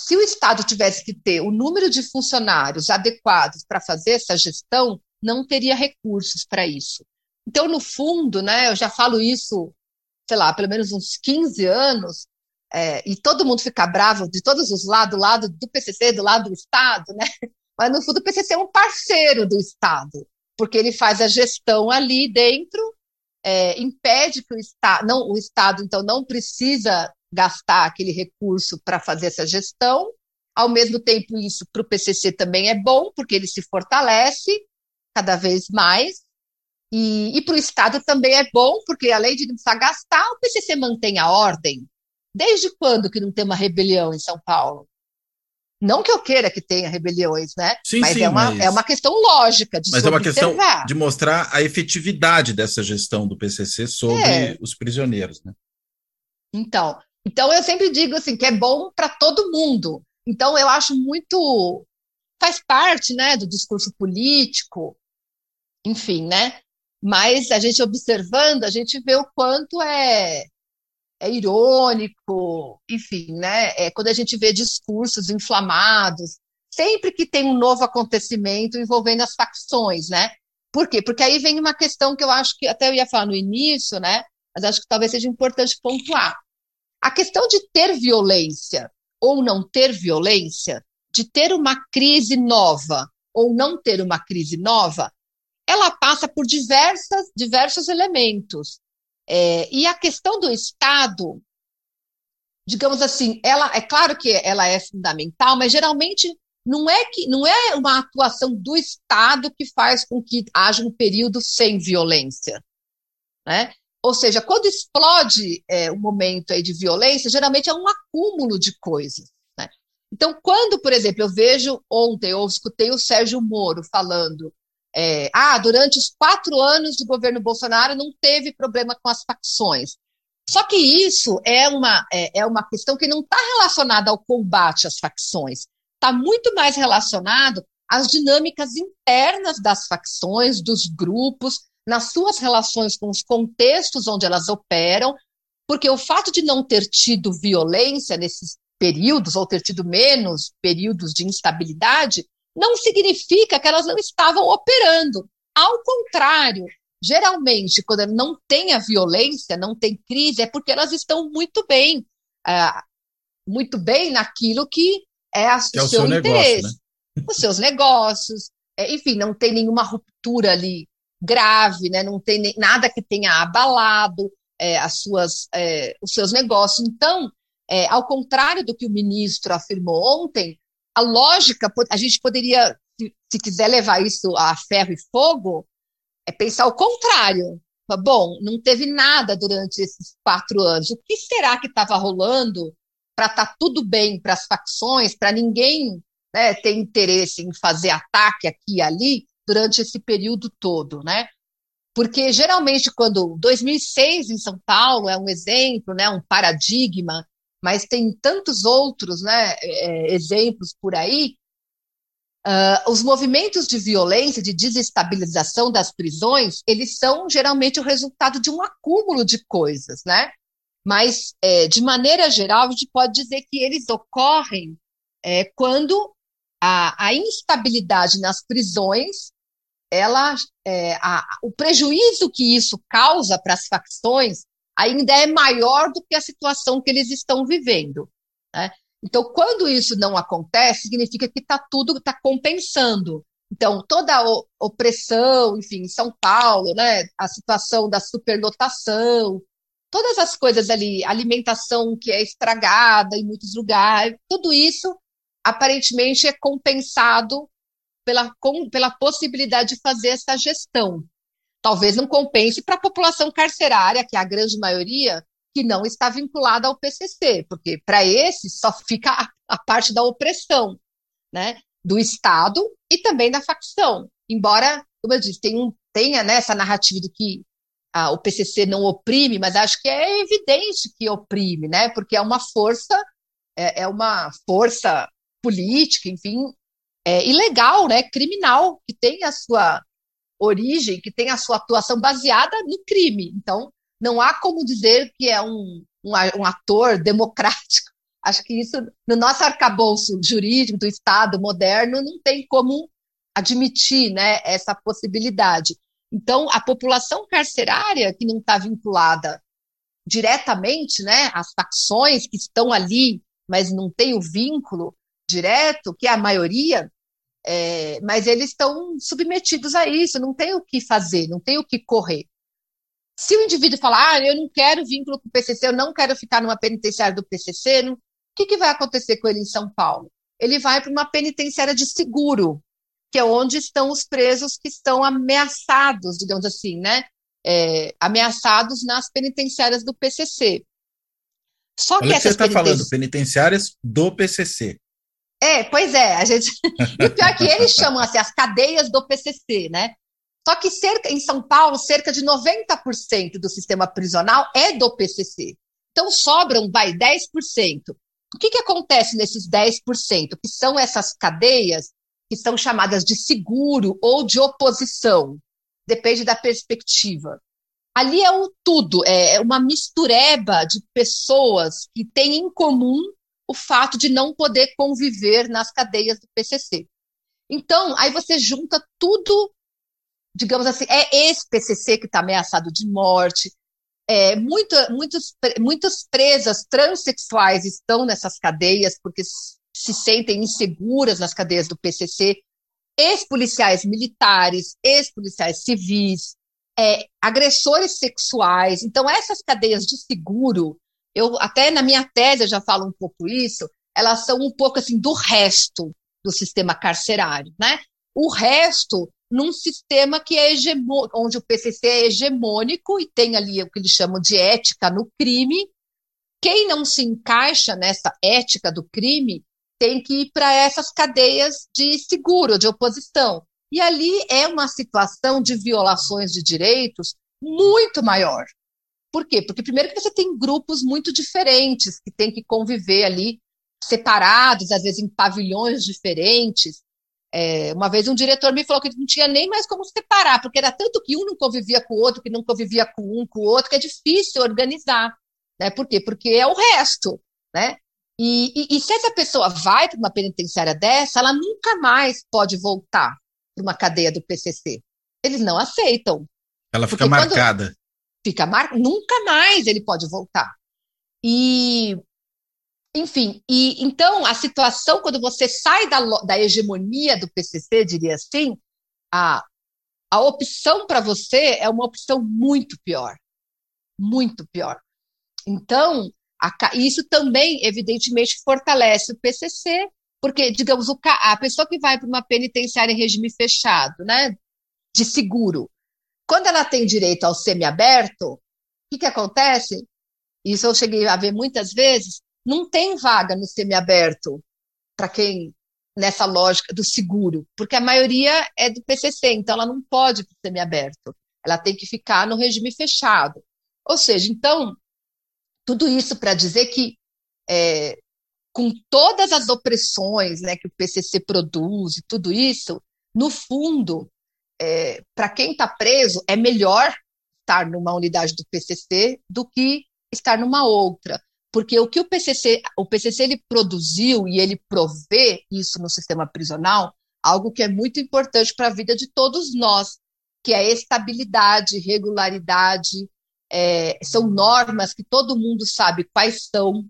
Se o Estado tivesse que ter o número de funcionários adequados para fazer essa gestão, não teria recursos para isso. Então, no fundo, né, eu já falo isso, sei lá, pelo menos uns 15 anos, é, e todo mundo fica bravo de todos os lados, do lado do PCC, do lado do Estado, né? Mas no fundo o PCC é um parceiro do Estado, porque ele faz a gestão ali dentro, é, impede que o Estado, não, o Estado então não precisa gastar aquele recurso para fazer essa gestão. Ao mesmo tempo, isso para o PCC também é bom, porque ele se fortalece cada vez mais. E, e para o Estado também é bom, porque além de não precisar gastar, o PCC mantém a ordem, Desde quando que não tem uma rebelião em São Paulo? Não que eu queira que tenha rebeliões, né? Sim, mas, sim, é, uma, mas... é uma questão lógica de Mas é uma questão de mostrar a efetividade dessa gestão do PCC sobre é. os prisioneiros, né? Então, então eu sempre digo assim que é bom para todo mundo. Então eu acho muito faz parte, né, do discurso político, enfim, né? Mas a gente observando, a gente vê o quanto é, é irônico, enfim, né? É quando a gente vê discursos inflamados, sempre que tem um novo acontecimento envolvendo as facções, né? Por quê? Porque aí vem uma questão que eu acho que até eu ia falar no início, né? Mas acho que talvez seja importante pontuar. A questão de ter violência ou não ter violência, de ter uma crise nova ou não ter uma crise nova, ela passa por diversas, diversos elementos. É, e a questão do Estado, digamos assim, ela é claro que ela é fundamental, mas geralmente não é que não é uma atuação do Estado que faz com que haja um período sem violência, né? Ou seja, quando explode é, um momento aí de violência, geralmente é um acúmulo de coisas. Né? Então, quando, por exemplo, eu vejo ontem, eu escutei o Sérgio Moro falando é, ah, durante os quatro anos de governo Bolsonaro não teve problema com as facções. Só que isso é uma, é, é uma questão que não está relacionada ao combate às facções, está muito mais relacionado às dinâmicas internas das facções, dos grupos, nas suas relações com os contextos onde elas operam, porque o fato de não ter tido violência nesses períodos, ou ter tido menos períodos de instabilidade, não significa que elas não estavam operando. Ao contrário, geralmente, quando não tem a violência, não tem crise, é porque elas estão muito bem, é, muito bem naquilo que é, a, que é o seu, seu interesse, negócio, né? os seus negócios, é, enfim, não tem nenhuma ruptura ali grave, né? não tem nada que tenha abalado é, as suas, é, os seus negócios. Então, é, ao contrário do que o ministro afirmou ontem, a lógica, a gente poderia, se, se quiser levar isso a ferro e fogo, é pensar o contrário. Bom, não teve nada durante esses quatro anos. O que será que estava rolando para estar tá tudo bem para as facções, para ninguém né, ter interesse em fazer ataque aqui e ali durante esse período todo, né? Porque geralmente quando 2006 em São Paulo é um exemplo, né, um paradigma mas tem tantos outros né, é, exemplos por aí. Uh, os movimentos de violência, de desestabilização das prisões, eles são geralmente o resultado de um acúmulo de coisas, né? Mas, é, de maneira geral, a gente pode dizer que eles ocorrem é, quando a, a, instabilidade nas prisões, ela, é, a, o prejuízo que isso causa para as facções ainda é maior do que a situação que eles estão vivendo. Né? Então, quando isso não acontece, significa que está tudo está compensando. Então, toda a opressão, enfim, em São Paulo, né, a situação da superlotação, todas as coisas ali, alimentação que é estragada em muitos lugares, tudo isso aparentemente é compensado pela, com, pela possibilidade de fazer essa gestão talvez não compense para a população carcerária, que é a grande maioria, que não está vinculada ao PCC, porque para esse só fica a, a, parte da opressão, né, do Estado e também da facção. Embora, como eu disse, tenha né, essa narrativa de que o PCC não oprime, mas acho que é evidente que oprime, né, porque é uma força, é, é uma força política, enfim, é, ilegal, né, criminal, que tem a sua origem, que tem a sua atuação baseada no crime. Então, não há como dizer que é um, um, um ator democrático. Acho que isso, no nosso arcabouço jurídico do Estado moderno, não tem como admitir né, essa possibilidade. Então, a população carcerária que não está vinculada diretamente né, às facções que estão ali, mas não tem o vínculo direto, que é a maioria, é, mas eles estão submetidos a isso, não tem o que fazer, não tem o que correr. Se o indivíduo falar, ah, eu não quero vínculo com o PCC, eu não quero ficar numa penitenciária do PCC, não, o que, que vai acontecer com ele em São Paulo? Ele vai para uma penitenciária de seguro, que é onde estão os presos que estão ameaçados, digamos assim, né? É, ameaçados nas penitenciárias do PCC. Só Olha que, que você está falando, penitenciárias do PCC. É, pois é, a gente. e o pior é que eles chamam assim, as cadeias do PCC, né? Só que cerca, em São Paulo, cerca de 90% do sistema prisional é do PCC. Então sobram, vai, 10%. O que, que acontece nesses 10%? Que são essas cadeias que são chamadas de seguro ou de oposição, depende da perspectiva. Ali é o tudo, é uma mistureba de pessoas que têm em comum o fato de não poder conviver nas cadeias do PCC. Então, aí você junta tudo, digamos assim, é esse PCC que está ameaçado de morte, é, muito, muitos, muitas presas transexuais estão nessas cadeias porque se sentem inseguras nas cadeias do PCC, ex-policiais militares, ex-policiais civis, é, agressores sexuais. Então, essas cadeias de seguro, eu até na minha tese eu já falo um pouco isso, elas são um pouco assim do resto do sistema carcerário, né? O resto num sistema que é hegemônico, onde o PCC é hegemônico e tem ali o que eles chamam de ética no crime. Quem não se encaixa nessa ética do crime tem que ir para essas cadeias de seguro, de oposição. E ali é uma situação de violações de direitos muito maior. Por quê? Porque, primeiro, que você tem grupos muito diferentes que têm que conviver ali separados, às vezes em pavilhões diferentes. É, uma vez um diretor me falou que não tinha nem mais como separar, porque era tanto que um não convivia com o outro, que não convivia com um, com o outro, que é difícil organizar. Né? Por quê? Porque é o resto. Né? E, e, e se essa pessoa vai para uma penitenciária dessa, ela nunca mais pode voltar para uma cadeia do PCC. Eles não aceitam. Ela fica marcada. Fica mar... Nunca mais ele pode voltar. E, enfim, e então a situação, quando você sai da, da hegemonia do PCC, diria assim, a, a opção para você é uma opção muito pior. Muito pior. Então, a, isso também, evidentemente, fortalece o PCC, porque, digamos, o, a pessoa que vai para uma penitenciária em regime fechado, né, de seguro, quando ela tem direito ao semiaberto, o que, que acontece? Isso eu cheguei a ver muitas vezes, não tem vaga no semiaberto para quem nessa lógica do seguro, porque a maioria é do PCC, então ela não pode para o semiaberto, ela tem que ficar no regime fechado. Ou seja, então tudo isso para dizer que, é, com todas as opressões né, que o PCC produz e tudo isso, no fundo, é, para quem está preso, é melhor estar numa unidade do PCC do que estar numa outra. Porque o que o PCC, o PCC ele produziu e ele provê isso no sistema prisional, algo que é muito importante para a vida de todos nós, que é estabilidade, regularidade, é, são normas que todo mundo sabe quais são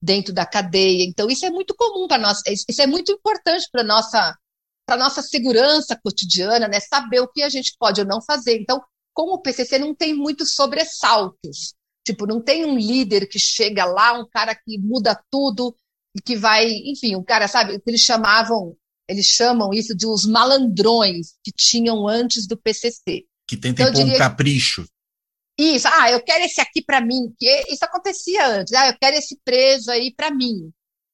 dentro da cadeia. Então, isso é muito comum para nós, isso é muito importante para nossa para nossa segurança cotidiana, né? Saber o que a gente pode ou não fazer. Então, como o PCC não tem muitos sobressaltos, tipo, não tem um líder que chega lá, um cara que muda tudo e que vai, enfim, um cara, sabe, que eles chamavam, eles chamam isso de os malandrões que tinham antes do PCC. Que tentem então, pôr um capricho. Isso, ah, eu quero esse aqui para mim, que isso acontecia antes. Ah, eu quero esse preso aí para mim,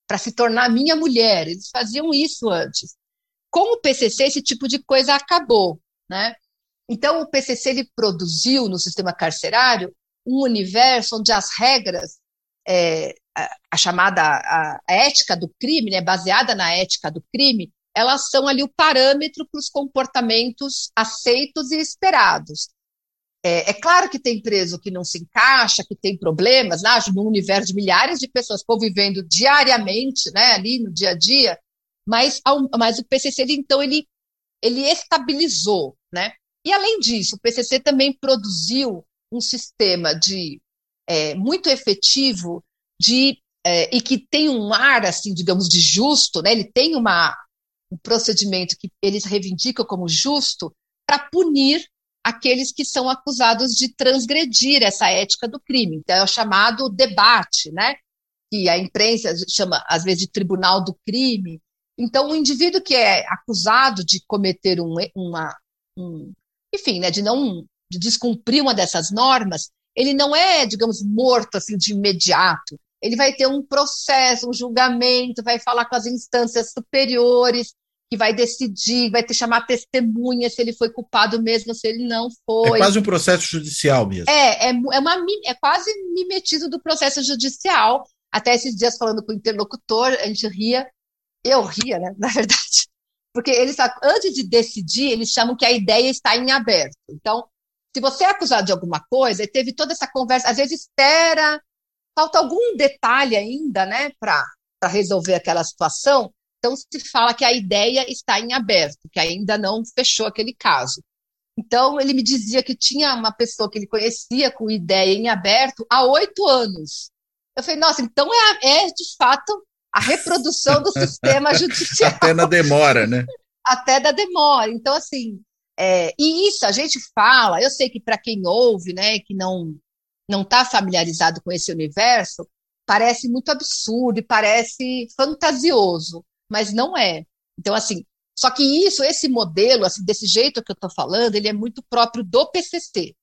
para se tornar minha mulher. Eles faziam isso antes. Com o PCC, esse tipo de coisa acabou, né? Então, o PCC ele produziu no sistema carcerário um universo onde as regras, é, a, a, chamada a, a, ética do crime, né, baseada na ética do crime, elas são ali o parâmetro para os comportamentos aceitos e esperados. É, é, claro que tem preso que não se encaixa, que tem problemas, né? num universo de milhares de pessoas convivendo diariamente, né, ali no dia a dia, mas, mas o PCC, então, ele, ele estabilizou, né? E, além disso, o PCC também produziu um sistema de é, muito efetivo de é, e que tem um ar, assim, digamos, de justo, né? Ele tem uma, um procedimento que eles reivindicam como justo para punir aqueles que são acusados de transgredir essa ética do crime. Então, é o chamado debate, né? que a imprensa chama, às vezes, de tribunal do crime. Então, o indivíduo que é acusado de cometer um, uma, um, enfim, né, de não de descumprir uma dessas normas, ele não é, digamos, morto assim de imediato. Ele vai ter um processo, um julgamento, vai falar com as instâncias superiores, que vai decidir, vai ter chamar testemunha se ele foi culpado mesmo, se ele não foi. É quase um processo judicial mesmo. É, é, é, uma, é quase mimetismo do processo judicial. Até esses dias falando com o interlocutor, a gente ria, eu ria, né, na verdade, porque eles, antes de decidir, eles chamam que a ideia está em aberto. Então, se você é acusado de alguma coisa, e teve toda essa conversa, às vezes espera, falta algum detalhe ainda, né, para resolver aquela situação, então se fala que a ideia está em aberto, que ainda não fechou aquele caso. Então, ele me dizia que tinha uma pessoa que ele conhecia com ideia em aberto há oito anos. Eu falei, nossa, então é, é de fato a reprodução do sistema judicial. Até na demora, né? Até da demora. Então, assim, é, e isso a gente fala, eu sei que para quem ouve, né, que não não está familiarizado com esse universo, parece muito absurdo e parece fantasioso, mas não é. Então, assim, só que isso, esse modelo, assim, desse jeito que eu estou falando, ele é muito próprio do PCC.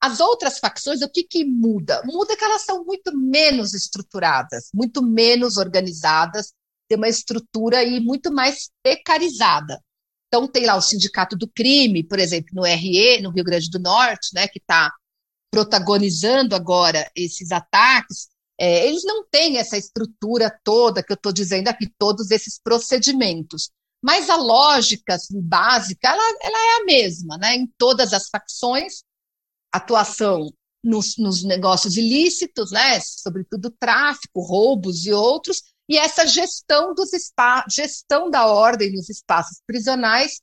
As outras facções, o que, que muda? Muda que elas são muito menos estruturadas, muito menos organizadas, tem uma estrutura aí muito mais precarizada. Então, tem lá o Sindicato do Crime, por exemplo, no RE, no Rio Grande do Norte, né, que está protagonizando agora esses ataques. É, eles não têm essa estrutura toda que eu estou dizendo aqui, todos esses procedimentos. Mas a lógica assim, básica, ela, ela é a mesma, né? Em todas as facções, atuação nos, nos negócios ilícitos, né? Sobretudo tráfico, roubos e outros, e essa gestão dos gestão da ordem nos espaços prisionais,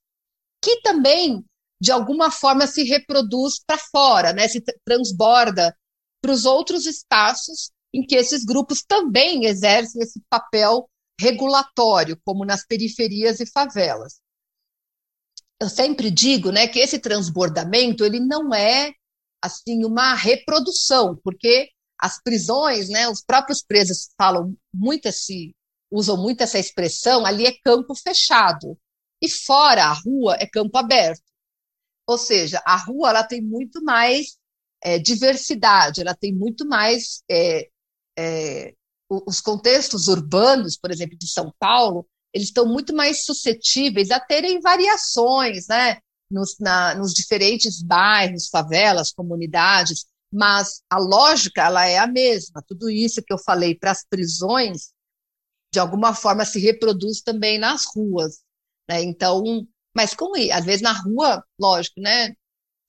que também de alguma forma se reproduz para fora, né? Se transborda para os outros espaços em que esses grupos também exercem esse papel regulatório, como nas periferias e favelas. Eu sempre digo, né, que esse transbordamento ele não é assim uma reprodução, porque as prisões, né, os próprios presos falam muito esse, usam muito essa expressão, ali é campo fechado. E fora a rua é campo aberto. Ou seja, a rua ela tem muito mais é, diversidade, ela tem muito mais é, é, os contextos urbanos, por exemplo, de São Paulo, eles estão muito mais suscetíveis a terem variações, né, nos, na, nos diferentes bairros, favelas, comunidades mas a lógica ela é a mesma. Tudo isso que eu falei para as prisões, de alguma forma se reproduz também nas ruas. Né? Então, mas como às vezes na rua, lógico, né?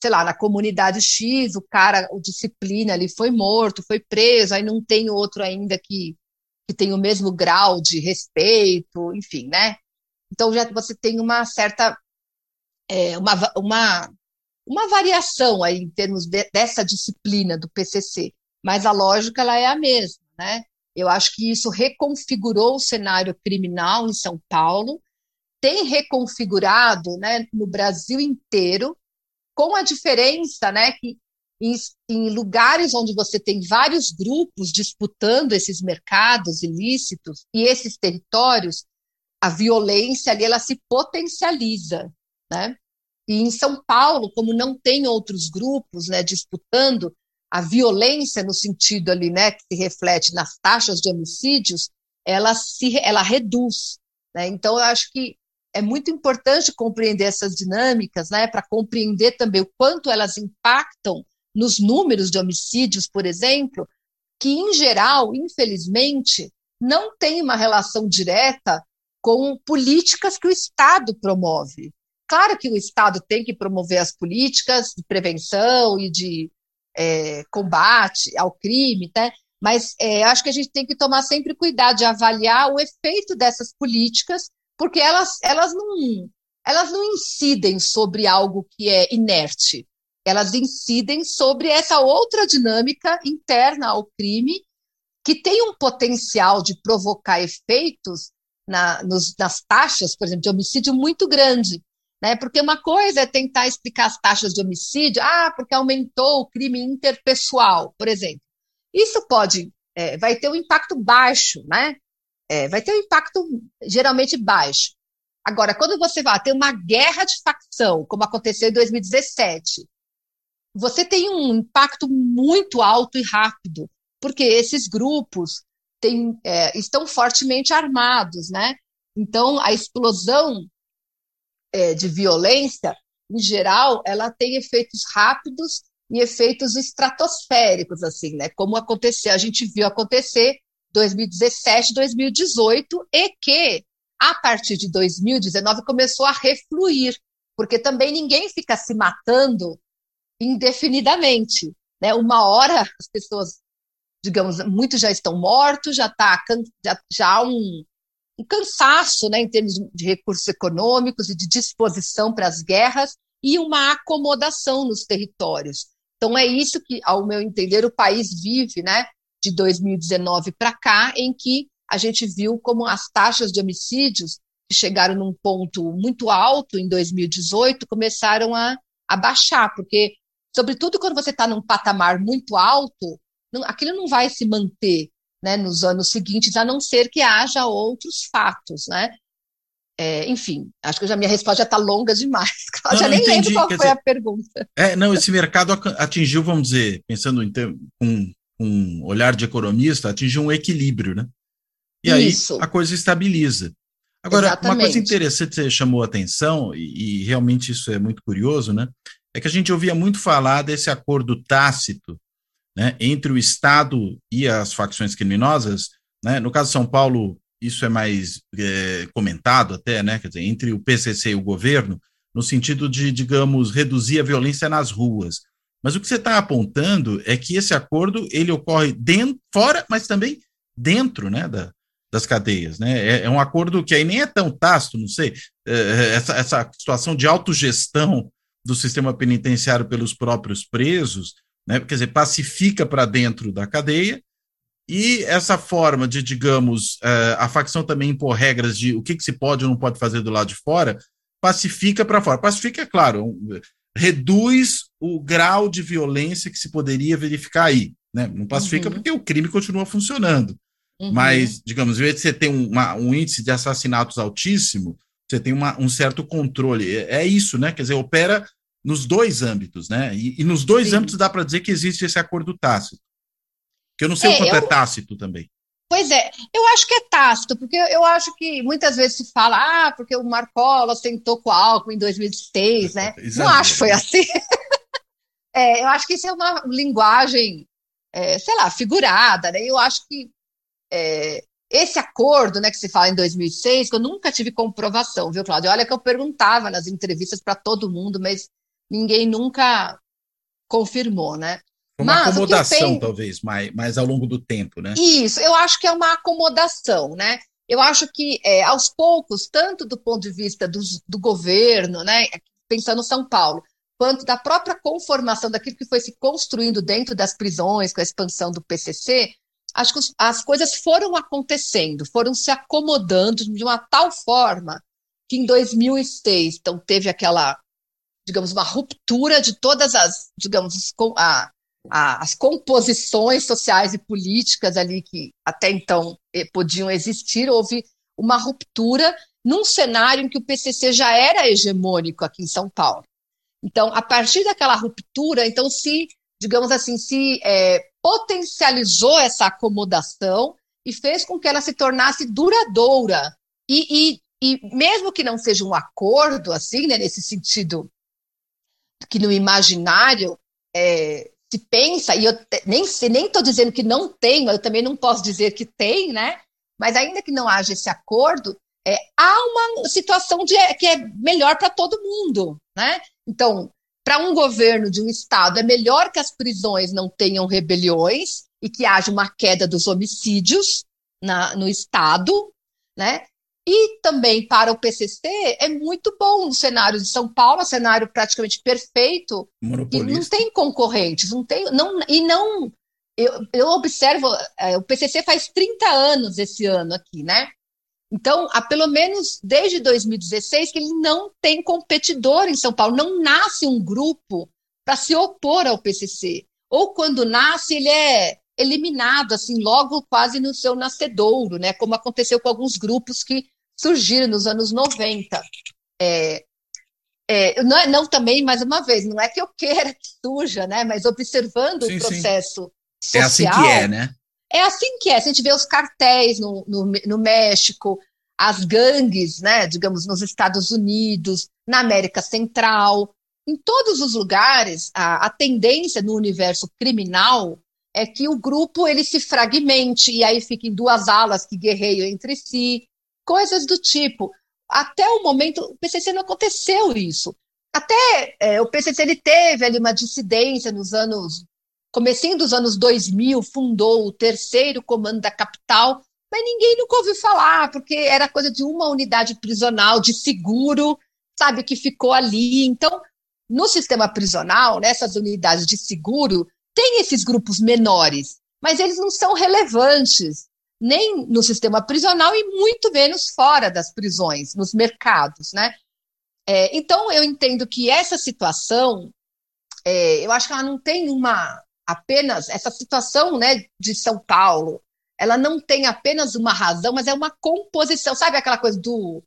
Sei lá, na comunidade X, o cara, o disciplina ali foi morto, foi preso, aí não tem outro ainda que, que tem o mesmo grau de respeito, enfim, né? Então já você tem uma certa é, uma, uma uma variação aí em termos de, dessa disciplina do PCC, mas a lógica ela é a mesma, né? Eu acho que isso reconfigurou o cenário criminal em São Paulo, tem reconfigurado, né, no Brasil inteiro, com a diferença, né, que em, em lugares onde você tem vários grupos disputando esses mercados ilícitos e esses territórios, a violência ali ela se potencializa, né? E em São Paulo, como não tem outros grupos né, disputando, a violência no sentido ali, né, que se reflete nas taxas de homicídios, ela se ela reduz. Né? Então, eu acho que é muito importante compreender essas dinâmicas, né, para compreender também o quanto elas impactam nos números de homicídios, por exemplo, que em geral, infelizmente, não tem uma relação direta com políticas que o Estado promove. Claro que o Estado tem que promover as políticas de prevenção e de é, combate ao crime, né? mas é, acho que a gente tem que tomar sempre cuidado de avaliar o efeito dessas políticas, porque elas, elas, não, elas não incidem sobre algo que é inerte, elas incidem sobre essa outra dinâmica interna ao crime, que tem um potencial de provocar efeitos na, nos, nas taxas, por exemplo, de homicídio muito grande. Né? Porque uma coisa é tentar explicar as taxas de homicídio, ah, porque aumentou o crime interpessoal, por exemplo. Isso pode, é, vai ter um impacto baixo, né? É, vai ter um impacto geralmente baixo. Agora, quando você vai ter uma guerra de facção, como aconteceu em 2017, você tem um impacto muito alto e rápido, porque esses grupos têm, é, estão fortemente armados, né? Então, a explosão é, de violência, em geral, ela tem efeitos rápidos e efeitos estratosféricos, assim, né? Como aconteceu, a gente viu acontecer 2017, 2018, e que a partir de 2019 começou a refluir, porque também ninguém fica se matando indefinidamente. Né? Uma hora as pessoas, digamos, muitos já estão mortos, já está já, já há um, um cansaço né, em termos de recursos econômicos e de disposição para as guerras e uma acomodação nos territórios. Então é isso que, ao meu entender, o país vive, né, de 2019 para cá, em que a gente viu como as taxas de homicídios que chegaram num ponto muito alto em 2018 começaram a, a baixar, porque sobretudo quando você está num patamar muito alto, não, aquilo não vai se manter né, nos anos seguintes, a não ser que haja outros fatos, né? É, enfim, acho que já minha resposta já está longa demais. Eu já nem entendi, lembro qual foi dizer, a pergunta. É, não, esse mercado atingiu, vamos dizer, pensando em ter, um, um olhar de economista, atingiu um equilíbrio, né? E Isso. aí a coisa estabiliza. Agora, Exatamente. uma coisa interessante que você chamou a atenção, e, e realmente isso é muito curioso, né? É que a gente ouvia muito falar desse acordo tácito né, entre o Estado e as facções criminosas. Né? No caso de São Paulo, isso é mais é, comentado até, né? Quer dizer, entre o PCC e o governo, no sentido de, digamos, reduzir a violência nas ruas. Mas o que você está apontando é que esse acordo ele ocorre dentro, fora, mas também dentro, né, da, das cadeias, né? É, é, um acordo que aí nem é tão tácito, não sei. É, é essa, essa situação de autogestão do sistema penitenciário pelos próprios presos, né? Quer dizer, pacifica para dentro da cadeia e essa forma de, digamos, uh, a facção também impor regras de o que, que se pode ou não pode fazer do lado de fora, pacifica para fora. Pacifica, é claro, reduz o grau de violência que se poderia verificar aí. Né? Não pacifica uhum. porque o crime continua funcionando. Uhum. Mas, digamos, em vez de você ter uma, um índice de assassinatos altíssimo, você tem uma, um certo controle. É, é, isso, né? Quer dizer, opera nos dois âmbitos, né? E, e nos dois Sim. âmbitos dá para dizer que existe esse acordo tácito. Que eu não sei é, o quanto é eu... é tácito também. Pois é, eu acho que é tácito, porque eu acho que muitas vezes se fala, ah, porque o Marcola sentou com álcool em 2006, né? Não acho que foi assim. é, eu acho que isso é uma linguagem, é, sei lá, figurada, né? Eu acho que é, esse acordo, né, que se fala em 2006, que eu nunca tive comprovação, viu, Cláudio? Olha que eu perguntava nas entrevistas para todo mundo, mas ninguém nunca confirmou, né? Uma Mas, acomodação, penso... talvez, mais, mais ao longo do tempo, né? Isso, eu acho que é uma acomodação, né? Eu acho que, é, aos poucos, tanto do ponto de vista do, do governo, né, pensando São Paulo, quanto da própria conformação daquilo que foi se construindo dentro das prisões, com a expansão do PCC, acho que as coisas foram acontecendo, foram se acomodando de uma tal forma que em 2006, então, teve aquela digamos, uma ruptura de todas as, digamos, a, a, as composições sociais e políticas ali que até então eh, podiam existir, houve uma ruptura num cenário em que o PCC já era hegemônico aqui em São Paulo. Então, a partir daquela ruptura, então se, digamos assim, se é, potencializou essa acomodação e fez com que ela se tornasse duradoura. E, e, e mesmo que não seja um acordo, assim, né, nesse sentido que no imaginário é, se pensa, e eu nem nem estou dizendo que não tem, eu também não posso dizer que tem, né? Mas ainda que não haja esse acordo, é, há uma situação de, que é melhor para todo mundo, né? Então, para um governo de um estado, é melhor que as prisões não tenham rebeliões e que haja uma queda dos homicídios na, no estado, né? E também para o PCC é muito bom no cenário de São Paulo, um cenário praticamente perfeito, e não tem concorrentes, não tem, não, e não, eu, eu observo, é, o PCC faz 30 anos esse ano aqui, né? Então, há pelo menos desde 2016 que ele não tem competidor em São Paulo, não nasce um grupo para se opor ao PCC. Ou quando nasce, ele é eliminado assim logo quase no seu nascedouro, né? Como aconteceu com alguns grupos que surgiram nos anos 90. É, é, não, é, não também, mais uma vez, não é que eu queira que surja, né? Mas observando sim, o processo sim. social. É assim que é, né? É assim que é. Se a gente vê os cartéis no, no, no México, as gangues, né, digamos, nos Estados Unidos, na América Central, em todos os lugares, a, a tendência no universo criminal é que o grupo ele se fragmente e aí fica em duas alas que guerreiam entre si, coisas do tipo. Até o momento, o PCC não aconteceu isso. Até é, o PCC ele teve ali uma dissidência nos anos, comecinho dos anos 2000, fundou o terceiro comando da capital, mas ninguém nunca ouviu falar, porque era coisa de uma unidade prisional de seguro, sabe, que ficou ali. Então, no sistema prisional, nessas unidades de seguro, tem esses grupos menores, mas eles não são relevantes, nem no sistema prisional e muito menos fora das prisões, nos mercados, né? É, então, eu entendo que essa situação, é, eu acho que ela não tem uma apenas essa situação, né, de São Paulo, ela não tem apenas uma razão, mas é uma composição, sabe aquela coisa do,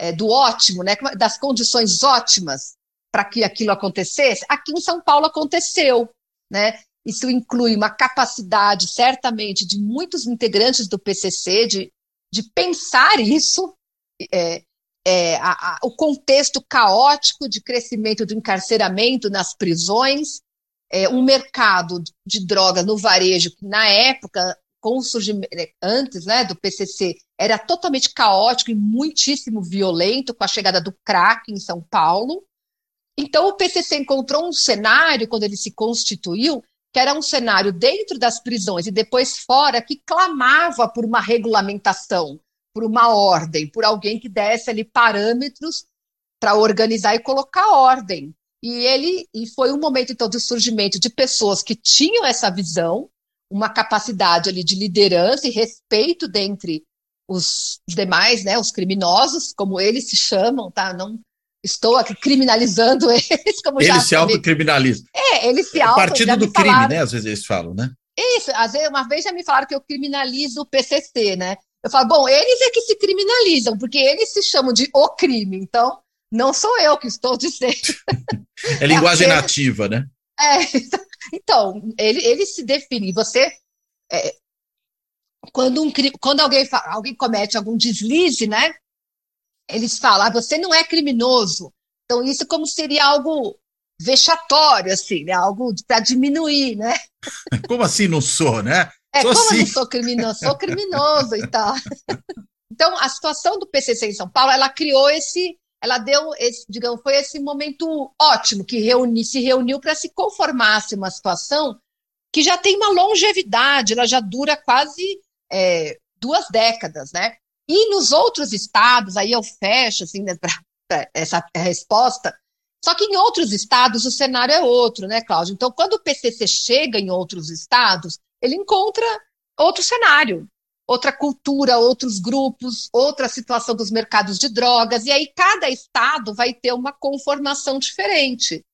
é, do ótimo, né, das condições ótimas para que aquilo acontecesse? Aqui em São Paulo aconteceu, né? Isso inclui uma capacidade, certamente, de muitos integrantes do PCC de, de pensar isso, é, é, a, a, o contexto caótico de crescimento do encarceramento nas prisões, é, um mercado de drogas no varejo que, na época, com o surgimento, é, antes né, do PCC, era totalmente caótico e muitíssimo violento, com a chegada do crack em São Paulo. Então, o PCC encontrou um cenário, quando ele se constituiu, que era um cenário dentro das prisões e depois fora, que clamava por uma regulamentação, por uma ordem, por alguém que desse ali parâmetros para organizar e colocar ordem. E ele e foi um momento então de surgimento de pessoas que tinham essa visão, uma capacidade ali de liderança e respeito dentre os demais, né, os criminosos, como eles se chamam, tá? Não estou aqui criminalizando eles, como eles já se autocriminalizam. É, eles se auto. O partido do crime, falaram. né? Às vezes eles falam, né? Isso, às vezes, uma vez já me falaram que eu criminalizo o PCC, né? Eu falo, bom, eles é que se criminalizam, porque eles se chamam de o crime, então não sou eu que estou dizendo. é linguagem é nativa, né? É, então, ele, ele se define. Você, é, quando, um, quando alguém, alguém comete algum deslize, né? Eles falam, ah, você não é criminoso. Então, isso como seria algo vexatório, assim, né? Algo para diminuir, né? Como assim não sou, né? É, sou como assim. não sou criminoso? Sou criminoso e tal. Então, a situação do PCC em São Paulo, ela criou esse, ela deu, esse, digamos, foi esse momento ótimo que reuni, se reuniu para se conformasse uma situação que já tem uma longevidade, ela já dura quase é, duas décadas, né? E nos outros estados, aí eu fecho assim, né, essa resposta, só que em outros estados o cenário é outro, né, Cláudio? Então, quando o PCC chega em outros estados, ele encontra outro cenário, outra cultura, outros grupos, outra situação dos mercados de drogas, e aí cada estado vai ter uma conformação diferente.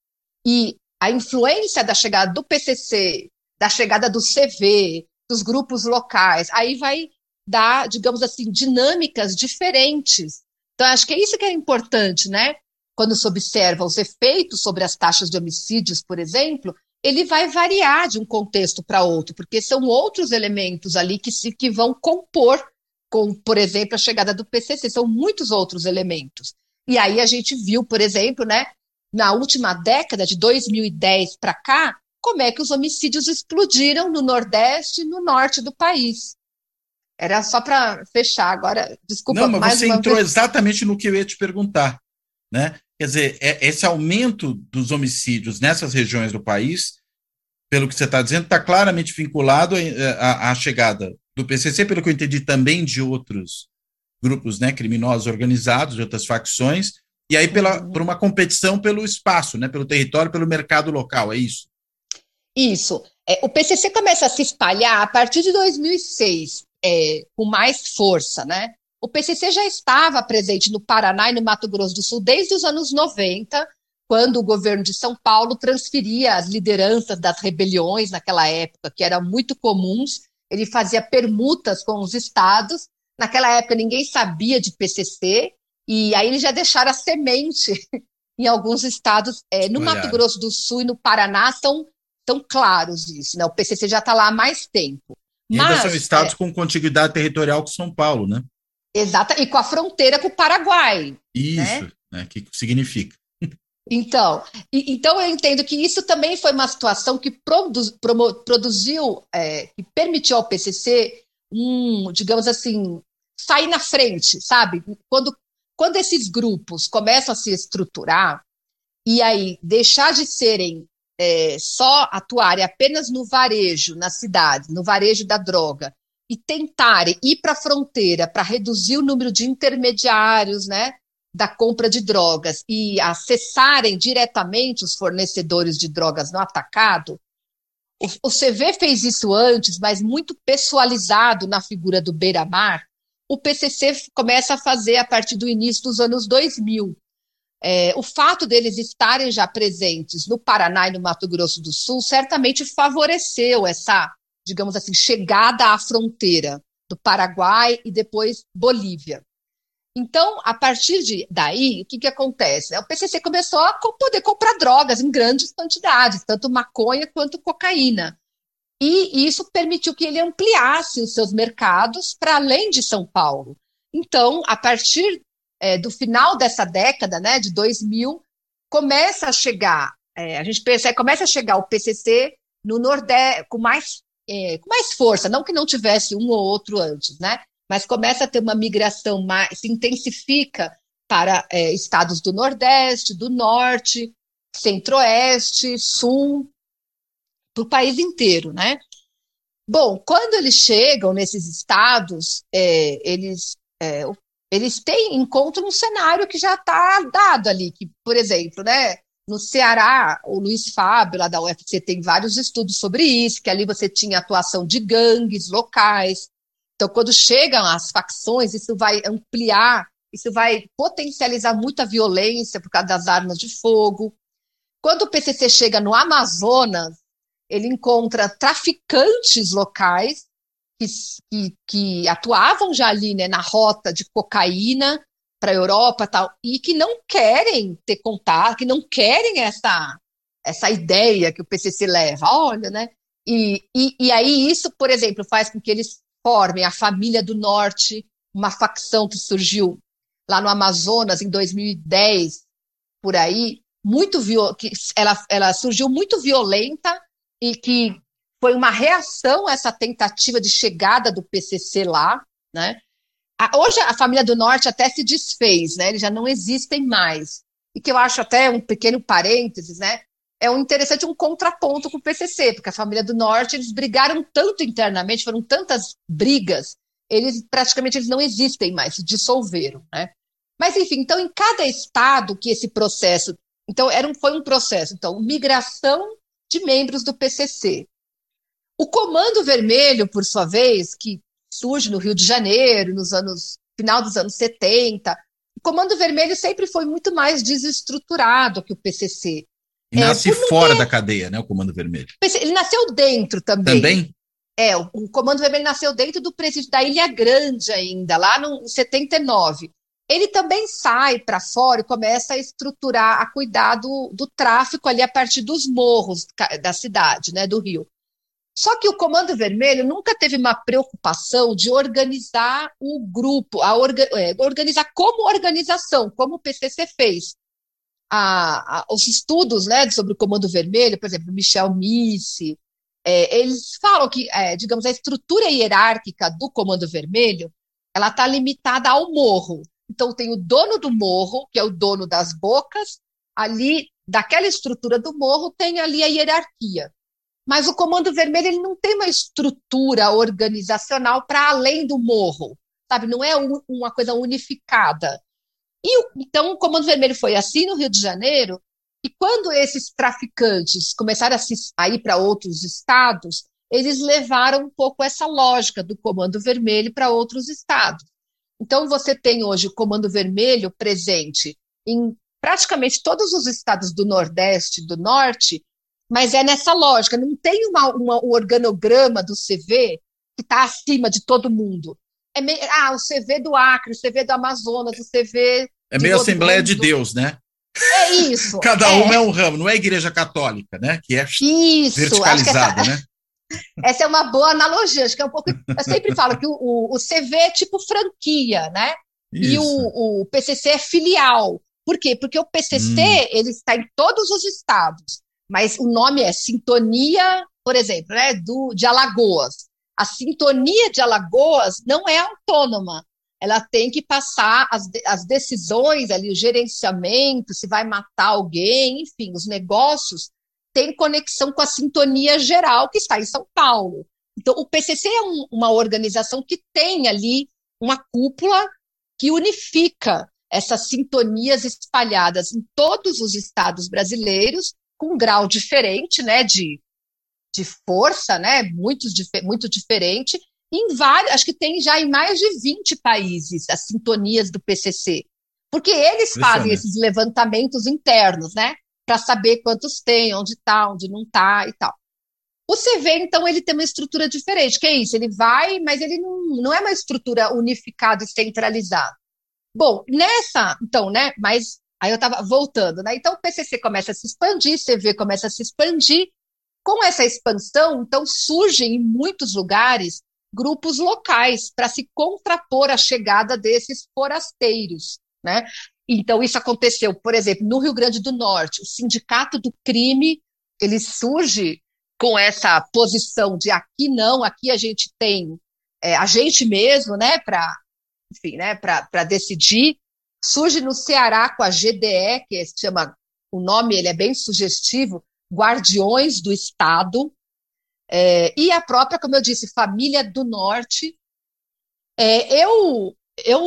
E a influência da chegada do PCC, da chegada do CV, dos grupos locais, aí vai dar, digamos assim, dinâmicas diferentes. Então, acho que é isso que é importante, né? Quando se observa os efeitos sobre as taxas de homicídios, por exemplo, ele vai variar de um contexto para outro, porque são outros elementos ali que, se, que vão compor, com, por exemplo, a chegada do PCC, são muitos outros elementos. E aí a gente viu, por exemplo, né, na última década, de 2010 para cá, como é que os homicídios explodiram no Nordeste e no Norte do país. Era só para fechar agora. Desculpa. Não, mas você entrou vez. exatamente no que eu ia te perguntar. Né? Quer dizer, é, esse aumento dos homicídios nessas regiões do país, pelo que você está dizendo, está claramente vinculado à chegada do PCC, pelo que eu entendi também de outros grupos né, criminosos organizados, de outras facções, e aí pela, uhum. por uma competição pelo espaço, né, pelo território, pelo mercado local, é isso? Isso. É, o PCC começa a se espalhar a partir de 2006 é, com mais força, né? O PCC já estava presente no Paraná e no Mato Grosso do Sul desde os anos 90, quando o governo de São Paulo transferia as lideranças das rebeliões naquela época, que eram muito comuns. Ele fazia permutas com os estados. Naquela época ninguém sabia de PCC, e aí eles já deixaram a semente em alguns estados. É, no Mato Grosso do Sul e no Paraná são, são claros isso. Né? O PCC já está lá há mais tempo. E ainda Mas, são estados é, com contiguidade territorial com São Paulo, né? Exata, e com a fronteira com o Paraguai. Isso, né? né que significa. Então, e, então eu entendo que isso também foi uma situação que promo, produziu, é, que permitiu ao PCC um, digamos assim, sair na frente, sabe? Quando, quando esses grupos começam a se estruturar e aí deixar de serem é, só atuarem apenas no varejo, na cidade, no varejo da droga, e tentarem ir para a fronteira para reduzir o número de intermediários, né? Da compra de drogas e acessarem diretamente os fornecedores de drogas no atacado, o, CV fez isso antes, mas muito pessoalizado na figura do Beira-Mar. O PCC começa a fazer a partir do início dos anos 2000. É, o fato deles estarem já presentes no Paraná e no Mato Grosso do Sul certamente favoreceu essa, digamos assim, chegada à fronteira do Paraguai e depois Bolívia. Então, a partir de daí, o que, que acontece? O PCC começou a poder comprar drogas em grandes quantidades, tanto maconha quanto cocaína. E isso permitiu que ele ampliasse os seus mercados para além de São Paulo. Então, a partir é, do final dessa década, né, de 2000, começa a chegar, é, a gente pensa, começa a chegar o PCC no Nordeste com mais, é, com mais força, não que não tivesse um ou outro antes, né? mas começa a ter uma migração mais, se intensifica para é, estados do Nordeste, do Norte, Centro-Oeste, Sul, para o país inteiro, né? Bom, quando eles chegam nesses estados, é, eles, é, eles têm, encontram um cenário que já está dado ali, que, por exemplo, né, no Ceará, o Luiz Fábio, lá da UFC, tem vários estudos sobre isso, que ali você tinha atuação de gangues locais, então, quando chegam as facções, isso vai ampliar, isso vai potencializar muita violência por causa das armas de fogo. Quando o PCC chega no Amazonas, ele encontra traficantes locais que, que, atuavam já ali né, na rota de cocaína para a Europa tal, e que não querem ter contato, que não querem essa, essa ideia que o PCC leva. Olha, né? E, e, e aí isso, por exemplo, faz com que eles formem a Família do Norte, uma facção que surgiu lá no Amazonas em 2010, por aí, muito ela, ela surgiu muito violenta e que foi uma reação a essa tentativa de chegada do PCC lá, né? Hoje a família do Norte até se desfez, né? Eles já não existem mais. E que eu acho até um pequeno parênteses, né? é um interessante um contraponto com o PCC, porque a família do Norte eles brigaram tanto internamente, foram tantas brigas, eles praticamente eles não existem mais, se dissolveram, né? Mas enfim, então em cada estado que esse processo, então era um, foi um processo, então migração de membros do PCC. O Comando Vermelho, por sua vez, que surge no Rio de Janeiro, nos anos final dos anos 70, o Comando Vermelho sempre foi muito mais desestruturado que o PCC. É, Nasce é, fora da cadeia, né? O Comando Vermelho. Ele nasceu dentro também. Também? É, o, o Comando Vermelho nasceu dentro do presídio da Ilha Grande ainda, lá no 79. Ele também sai para fora e começa a estruturar, a cuidar do, do tráfico ali a partir dos morros da cidade, né, do Rio. Só que o Comando Vermelho nunca teve uma preocupação de organizar o grupo, a orga, é, organizar como organização, como o PCC fez a, a, os estudos né, sobre o Comando Vermelho, por exemplo, Michel Misse, é, eles falam que, é, digamos, a estrutura hierárquica do Comando Vermelho ela está limitada ao morro. Então, tem o dono do morro, que é o dono das bocas, ali, daquela estrutura do morro, tem ali a hierarquia. Mas o Comando Vermelho ele não tem uma estrutura organizacional para além do morro, sabe? Não é um, uma coisa unificada. E então o Comando Vermelho foi assim no Rio de Janeiro, e quando esses traficantes começaram a, se, a ir para outros estados, eles levaram um pouco essa lógica do Comando Vermelho para outros estados. Então você tem hoje o Comando Vermelho presente em praticamente todos os estados do Nordeste do Norte, mas é nessa lógica, não tem uma, uma, um organograma do CV que está acima de todo mundo é meio, ah, o CV do Acre, o CV do Amazonas, o CV. É meio Assembleia de Deus, né? É isso. Cada é. uma é um ramo, não é igreja católica, né? Que é isso, verticalizada, essa, né? Essa é uma boa analogia, acho que é um pouco. Eu sempre falo que o, o, o CV é tipo franquia, né? Isso. E o, o PCC é filial. Por quê? Porque o PCC hum. ele está em todos os estados, mas o nome é Sintonia, por exemplo, né, do, de Alagoas. A sintonia de Alagoas não é autônoma, ela tem que passar as, as decisões ali, o gerenciamento, se vai matar alguém, enfim, os negócios têm conexão com a sintonia geral que está em São Paulo. Então, o PCC é um, uma organização que tem ali uma cúpula que unifica essas sintonias espalhadas em todos os estados brasileiros, com um grau diferente, né, de, de força, né, muito, muito diferente, em vários, acho que tem já em mais de 20 países as sintonias do PCC, porque eles fazem esses levantamentos internos, né, para saber quantos tem, onde está, onde não está e tal. O CV, então, ele tem uma estrutura diferente, que é isso, ele vai, mas ele não, não é uma estrutura unificada e centralizada. Bom, nessa, então, né, mas aí eu estava voltando, né, então o PCC começa a se expandir, CV começa a se expandir, com essa expansão, então, surgem em muitos lugares grupos locais para se contrapor à chegada desses forasteiros, né? Então, isso aconteceu, por exemplo, no Rio Grande do Norte, o Sindicato do Crime, ele surge com essa posição de aqui não, aqui a gente tem é, a gente mesmo, né, para enfim, né, para decidir. Surge no Ceará com a GDE, que se chama, o nome ele é bem sugestivo, Guardiões do Estado, é, e a própria, como eu disse, Família do Norte. É, eu, eu,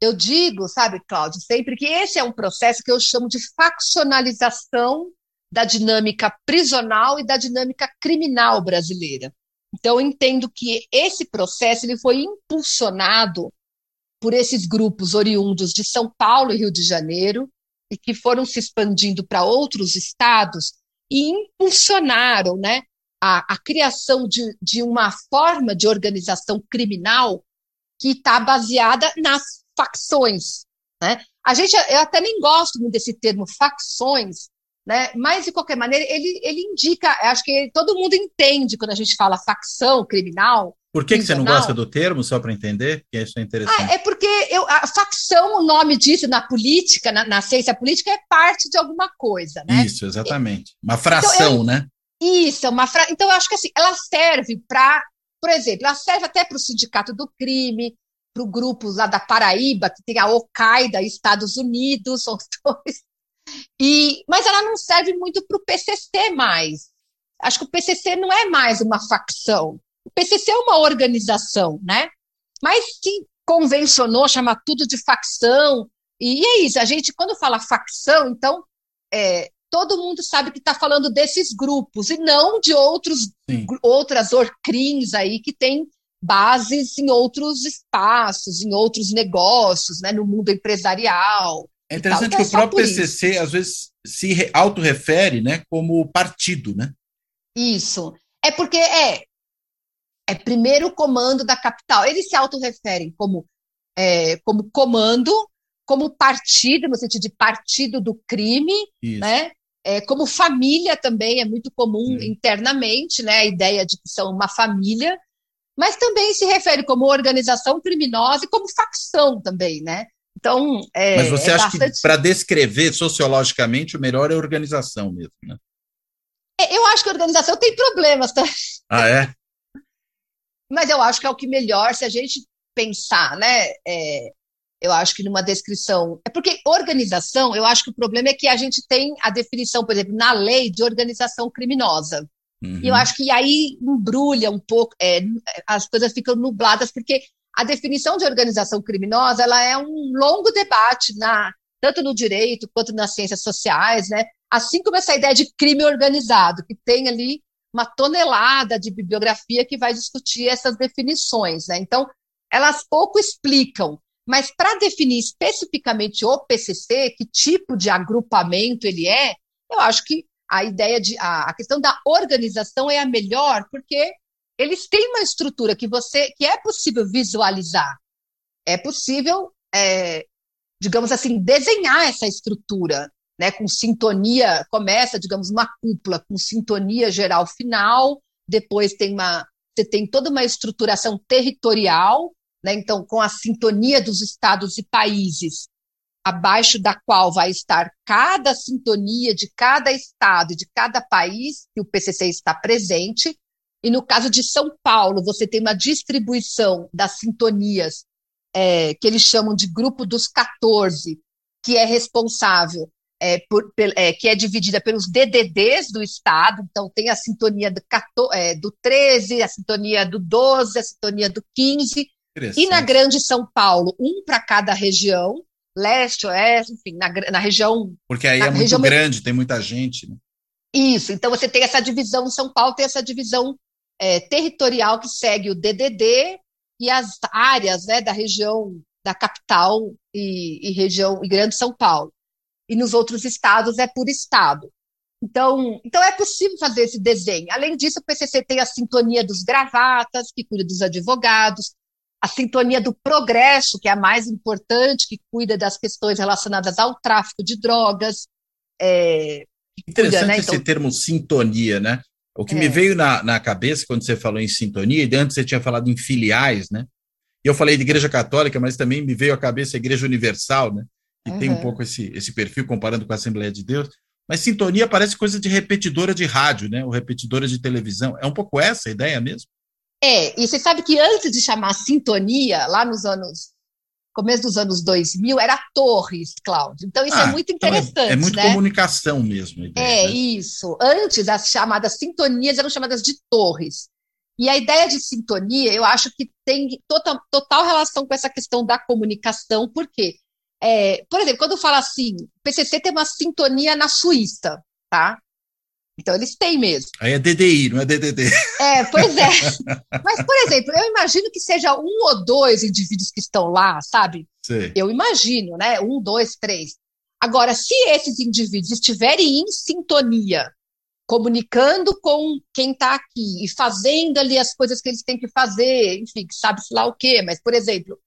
eu digo, sabe, Cláudio, sempre que esse é um processo que eu chamo de faccionalização da dinâmica prisional e da dinâmica criminal brasileira. Então, eu entendo que esse processo ele foi impulsionado por esses grupos oriundos de São Paulo e Rio de Janeiro, e que foram se expandindo para outros estados e impulsionaram né, a, a criação de, de uma forma de organização criminal que está baseada nas facções. Né? A gente, eu até nem gosto muito desse termo facções, né? Mas, de qualquer maneira, ele, ele indica, acho que todo mundo entende quando a gente fala facção criminal. Por que, que você não gosta do termo, só para entender? Que isso é interessante. Ah, é porque eu, a facção, o nome disso na política, na, na, ciência política, é parte de alguma coisa, né? Isso, exatamente. Uma fração, então, eu, né? Isso, uma fra... então eu acho que assim, ela serve para, por exemplo, ela serve até para o sindicato do crime, para o grupo lá da Paraíba, que tem a Al-Qaeda Estados Unidos, são dois e, mas ela não serve muito para o PCC mais. Acho que o PCC não é mais uma facção. O PCC é uma organização, né? Mas se convencionou chamar tudo de facção. E é isso. A gente, quando fala facção, então, é, todo mundo sabe que está falando desses grupos e não de outros outras orcrins aí que têm bases em outros espaços, em outros negócios, né, no mundo empresarial. É interessante que o próprio PCC às vezes se autorrefere né, como partido, né? Isso. É porque é, é primeiro comando da capital. Eles se autorreferem como, é, como comando, como partido, no sentido de partido do crime, Isso. né? É, como família também é muito comum Sim. internamente, né? A ideia de que são uma família, mas também se refere como organização criminosa e como facção também, né? Então, é, Mas você é acha bastante... que para descrever sociologicamente o melhor é organização mesmo, né? É, eu acho que a organização tem problemas também. Ah, é? Mas eu acho que é o que melhor, se a gente pensar, né? É, eu acho que numa descrição. É porque organização, eu acho que o problema é que a gente tem a definição, por exemplo, na lei de organização criminosa. Uhum. E eu acho que aí embrulha um pouco, é, as coisas ficam nubladas, porque a definição de organização criminosa ela é um longo debate na, tanto no direito quanto nas ciências sociais, né? Assim como essa ideia de crime organizado, que tem ali uma tonelada de bibliografia que vai discutir essas definições, né? Então, elas pouco explicam, mas para definir especificamente o PCC, que tipo de agrupamento ele é, eu acho que a ideia de a, a questão da organização é a melhor, porque eles têm uma estrutura que você que é possível visualizar. É possível, é, digamos assim, desenhar essa estrutura, né, com sintonia, começa, digamos, uma cúpula com sintonia geral final, depois tem uma você tem toda uma estruturação territorial, né, então com a sintonia dos estados e países, abaixo da qual vai estar cada sintonia de cada estado de cada país que o PCC está presente, e no caso de São Paulo, você tem uma distribuição das sintonias é, que eles chamam de grupo dos 14, que é responsável é, por, é, que é dividida pelos DDDs do Estado, então tem a sintonia do, 14, é, do 13, a sintonia do 12, a sintonia do 15, e na Grande São Paulo, um para cada região, leste, oeste, enfim, na, na região. Porque aí é muito grande, tem muita gente. Né? Isso, então você tem essa divisão, São Paulo tem essa divisão é, territorial que segue o DDD e as áreas né, da região da capital e, e região e Grande São Paulo e nos outros estados é por estado. Então, então é possível fazer esse desenho. Além disso, o PCC tem a sintonia dos gravatas, que cuida dos advogados, a sintonia do progresso, que é a mais importante, que cuida das questões relacionadas ao tráfico de drogas. É, Interessante cuida, né? esse então, termo sintonia, né? O que é. me veio na, na cabeça quando você falou em sintonia, e antes você tinha falado em filiais, né? E eu falei de igreja católica, mas também me veio à cabeça a igreja universal, né? Que uhum. tem um pouco esse, esse perfil comparando com a Assembleia de Deus. Mas sintonia parece coisa de repetidora de rádio, né? Ou repetidora de televisão. É um pouco essa a ideia mesmo? É, e você sabe que antes de chamar sintonia, lá nos anos começo dos anos 2000, era torres, Cláudio. Então, isso é ah, é muito interessante. Então é, é, muito né? comunicação mesmo. Ideia, é, né? isso. Antes, as chamadas sintonias eram chamadas de torres. E a ideia de sintonia, eu acho que tem total, total relação com essa questão da comunicação, porque é, por exemplo, quando fala assim, o PCC tem uma sintonia na Suíça, tá? Então eles têm mesmo. Aí é DDI, não é DDD. É, pois é. Mas, por exemplo, eu imagino que seja um ou dois indivíduos que estão lá, sabe? Sim. Eu imagino, né? Um, dois, três. Agora, se esses indivíduos estiverem em sintonia, comunicando com quem está aqui e fazendo ali as coisas que eles têm que fazer, enfim, sabe-se lá o quê, mas, por exemplo,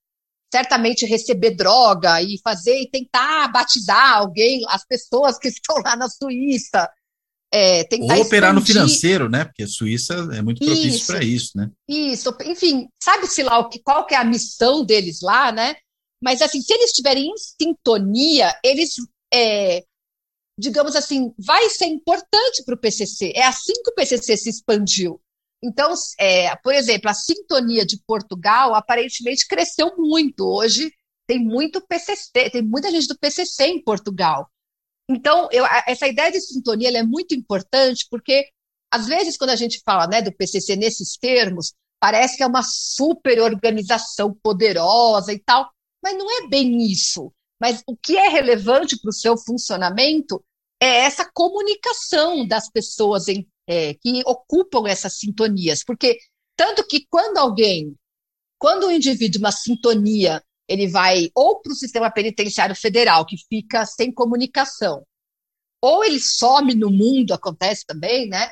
certamente receber droga e fazer e tentar batizar alguém, as pessoas que estão lá na Suíça. É, tentar Ou operar expandir. no financeiro, né? Porque a Suíça é muito propício para isso, né? Isso, enfim, sabe-se lá o que, qual que é a missão deles lá, né? Mas assim, se eles estiverem em sintonia, eles, é, digamos assim, vai ser importante para o PCC. É assim que o PCC se expandiu. Então, é, por exemplo, a sintonia de Portugal aparentemente cresceu muito. Hoje tem muito PCC, tem muita gente do PCC em Portugal. Então, eu, essa ideia de sintonia é muito importante porque, às vezes, quando a gente fala né, do PCC nesses termos, parece que é uma super organização poderosa e tal, mas não é bem isso. Mas o que é relevante para o seu funcionamento é essa comunicação das pessoas em é, que ocupam essas sintonias, porque tanto que quando alguém, quando o indivíduo uma sintonia, ele vai ou para o sistema penitenciário federal, que fica sem comunicação, ou ele some no mundo, acontece também, né?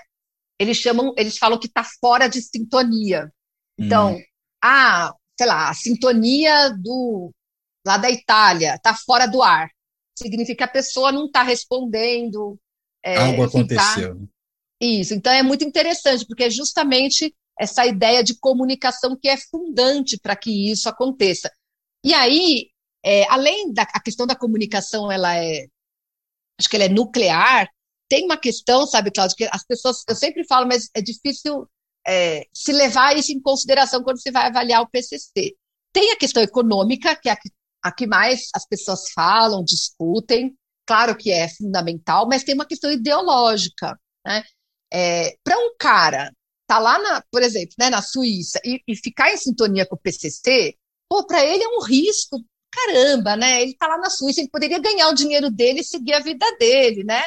Eles chamam, eles falam que está fora de sintonia. Então, hum. a, sei lá, a sintonia do lá da Itália está fora do ar. Significa que a pessoa não está respondendo. É, Algo aconteceu. Tá, isso, então é muito interessante, porque é justamente essa ideia de comunicação que é fundante para que isso aconteça. E aí, é, além da questão da comunicação, ela é, acho que ela é nuclear, tem uma questão, sabe, Cláudio, que as pessoas, eu sempre falo, mas é difícil é, se levar isso em consideração quando você vai avaliar o PCC. Tem a questão econômica, que é a que, a que mais as pessoas falam, discutem, claro que é fundamental, mas tem uma questão ideológica, né? É, para um cara tá lá, na, por exemplo, né, na Suíça e, e ficar em sintonia com o PCC, pô, para ele é um risco, caramba, né? Ele tá lá na Suíça, ele poderia ganhar o dinheiro dele e seguir a vida dele, né?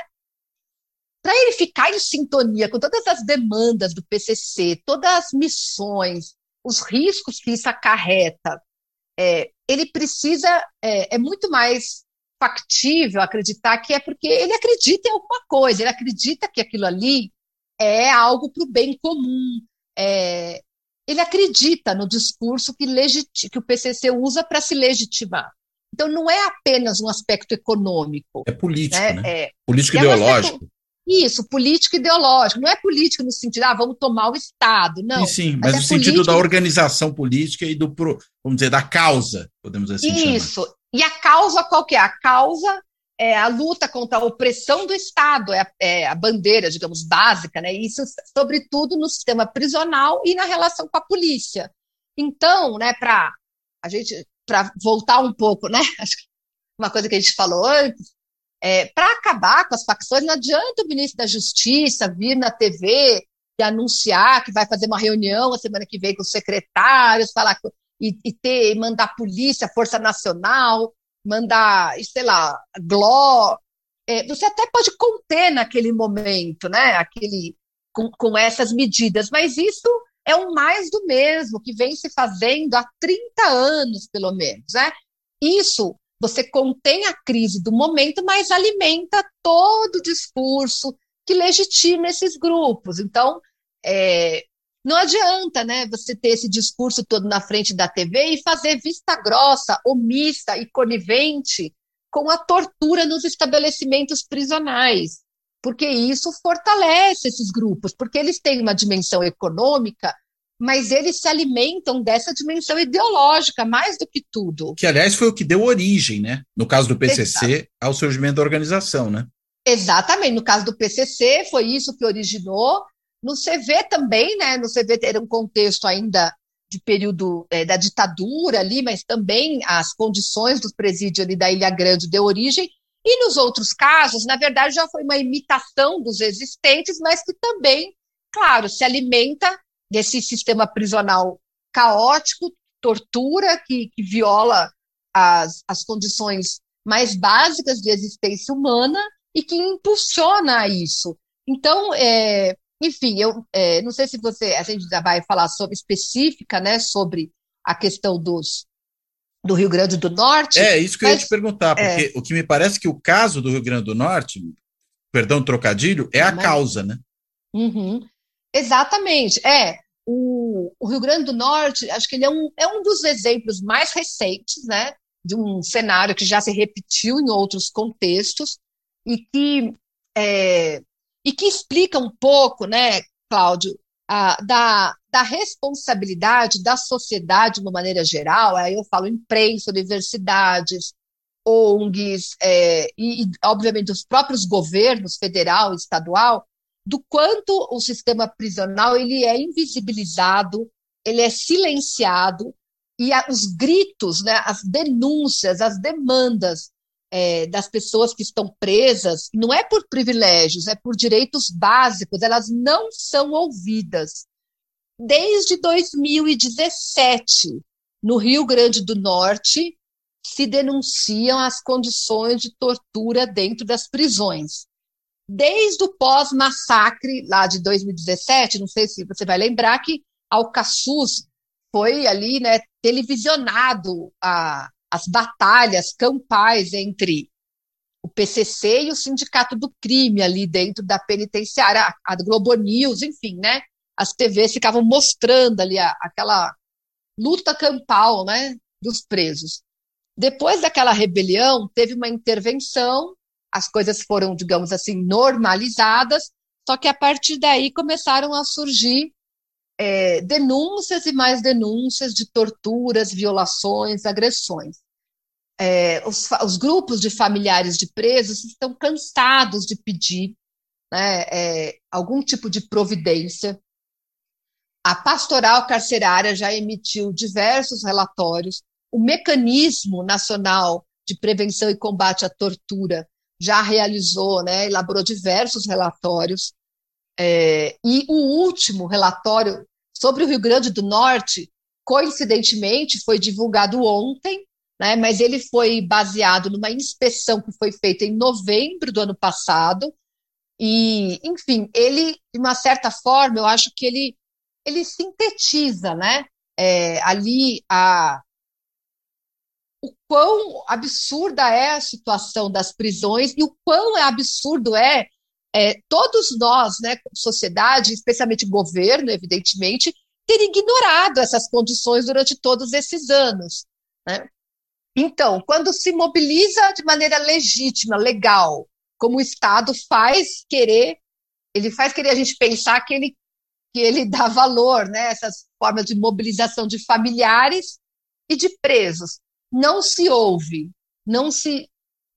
Para ele ficar em sintonia com todas as demandas do PCC, todas as missões, os riscos que isso acarreta, é, ele precisa, é, é muito mais factível acreditar que é porque ele acredita em alguma coisa, ele acredita que aquilo ali é algo para o bem comum. É, ele acredita no discurso que, que o PCC usa para se legitimar. Então, não é apenas um aspecto econômico. É político, né? né? É, político é ideológico. Um isso, político ideológico. Não é político no sentido, ah, vamos tomar o Estado, não. Sim, sim mas, mas é no sentido da organização política e do, vamos dizer, da causa, podemos assim Isso. Chamar. E a causa qual que é? A causa é a luta contra a opressão do Estado, é a, é a, bandeira, digamos, básica, né? Isso, sobretudo, no sistema prisional e na relação com a polícia. Então, né, para a gente para voltar um pouco, né? Uma coisa que a gente falou antes, é, para acabar com as facções, não adianta o ministro da Justiça vir na TV e anunciar que vai fazer uma reunião a semana que vem com os secretários, falar e, e ter, mandar polícia, Força Nacional, mandar, sei lá, GLO. É, você até pode conter naquele momento, né? Aquele, com, com essas medidas, mas isso é o mais do mesmo que vem se fazendo há 30 anos, pelo menos. Né? Isso você contém a crise do momento, mas alimenta todo o discurso que legitima esses grupos. Então, é, não adianta né, você ter esse discurso todo na frente da TV e fazer vista grossa, omissa e conivente com a tortura nos estabelecimentos prisionais porque isso fortalece esses grupos, porque eles têm uma dimensão econômica, mas eles se alimentam dessa dimensão ideológica mais do que tudo. Que, aliás, foi o que deu origem, né? No caso do PCC, Exato. ao surgimento da organização, né? Exatamente. No caso do PCC, foi isso que originou. No CV também, né? No CV era um contexto ainda de período é, da ditadura ali, mas também as condições dos presídios ali da Ilha Grande deu origem e nos outros casos, na verdade, já foi uma imitação dos existentes, mas que também, claro, se alimenta desse sistema prisional caótico, tortura, que, que viola as, as condições mais básicas de existência humana e que impulsiona isso. Então, é, enfim, eu é, não sei se você, a gente já vai falar sobre específica, né, sobre a questão dos, do Rio Grande do Norte. É, isso que mas, eu ia te perguntar, porque é. o que me parece que o caso do Rio Grande do Norte, perdão, trocadilho, é a mas, causa, né? Uhum, exatamente, é. O, o, Rio Grande do Norte, acho que ele é um, é um dos exemplos mais recentes, né, de um cenário que já se repetiu em outros contextos e que, é, e que explica um pouco, né, Cláudio, a, da, da responsabilidade da sociedade de uma maneira geral, aí eu falo imprensa, universidades, ONGs, é, e, obviamente, os próprios governos federal e estadual, do quanto o sistema prisional ele é invisibilizado, ele é silenciado, e os gritos, né, as denúncias, as demandas é, das pessoas que estão presas, não é por privilégios, é por direitos básicos, elas não são ouvidas desde 2017, no Rio Grande do Norte, se denunciam as condições de tortura dentro das prisões. Desde o pós-massacre, lá de 2017, não sei se você vai lembrar que Alcaçuz foi ali, né, televisionado a, as batalhas campais entre o PCC e o Sindicato do Crime ali dentro da penitenciária, a, Globo News, enfim, né? as TVs ficavam mostrando ali a, aquela luta campal né, dos presos. Depois daquela rebelião, teve uma intervenção, as coisas foram, digamos assim, normalizadas, só que a partir daí começaram a surgir é, denúncias e mais denúncias de torturas, violações, agressões. É, os, os, grupos de familiares de presos estão cansados de pedir né, é, algum tipo de providência a pastoral carcerária já emitiu diversos relatórios. O Mecanismo Nacional de Prevenção e Combate à Tortura já realizou, né, elaborou diversos relatórios. É, e o último relatório sobre o Rio Grande do Norte, coincidentemente, foi divulgado ontem, né, mas ele foi baseado numa inspeção que foi feita em novembro do ano passado. E, enfim, ele, de uma certa forma, eu acho que ele ele sintetiza, né, é, ali a, o quão absurda é a situação das prisões e o quão absurdo é, é todos nós, né, sociedade, especialmente governo, evidentemente, ter ignorado essas condições durante todos esses anos. Né? Então, quando se mobiliza de maneira legítima, legal, como o Estado faz querer, ele faz querer a gente pensar que ele que ele dá valor, né, essas formas de mobilização de familiares e de presos. Não se ouve, não se,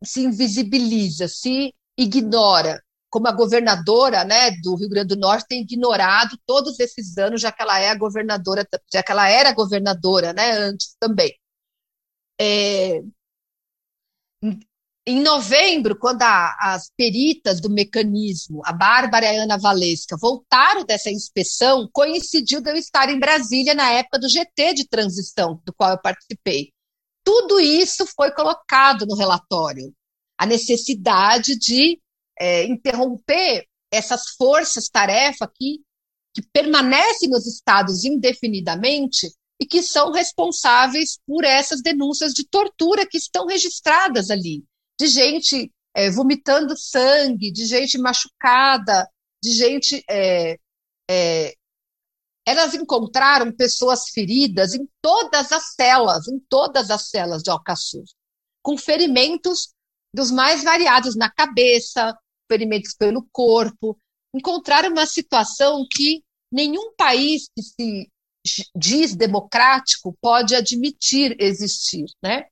se invisibiliza, se ignora, como a governadora né, do Rio Grande do Norte tem ignorado todos esses anos, já que ela é governadora, já que ela era governadora né, antes também. É, em novembro, quando a, as peritas do mecanismo, a Bárbara e a Ana Valesca, voltaram dessa inspeção, coincidiu de eu estar em Brasília na época do GT de transição, do qual eu participei. Tudo isso foi colocado no relatório. A necessidade de é, interromper essas forças-tarefa que, que permanecem nos estados indefinidamente e que são responsáveis por essas denúncias de tortura que estão registradas ali, de gente é, vomitando sangue, de gente machucada, de gente. É, é, elas encontraram pessoas feridas em todas as celas, em todas as celas de Alcaçuz, com ferimentos dos mais variados na cabeça, ferimentos pelo corpo. Encontraram uma situação que nenhum país que se diz democrático pode admitir existir, né?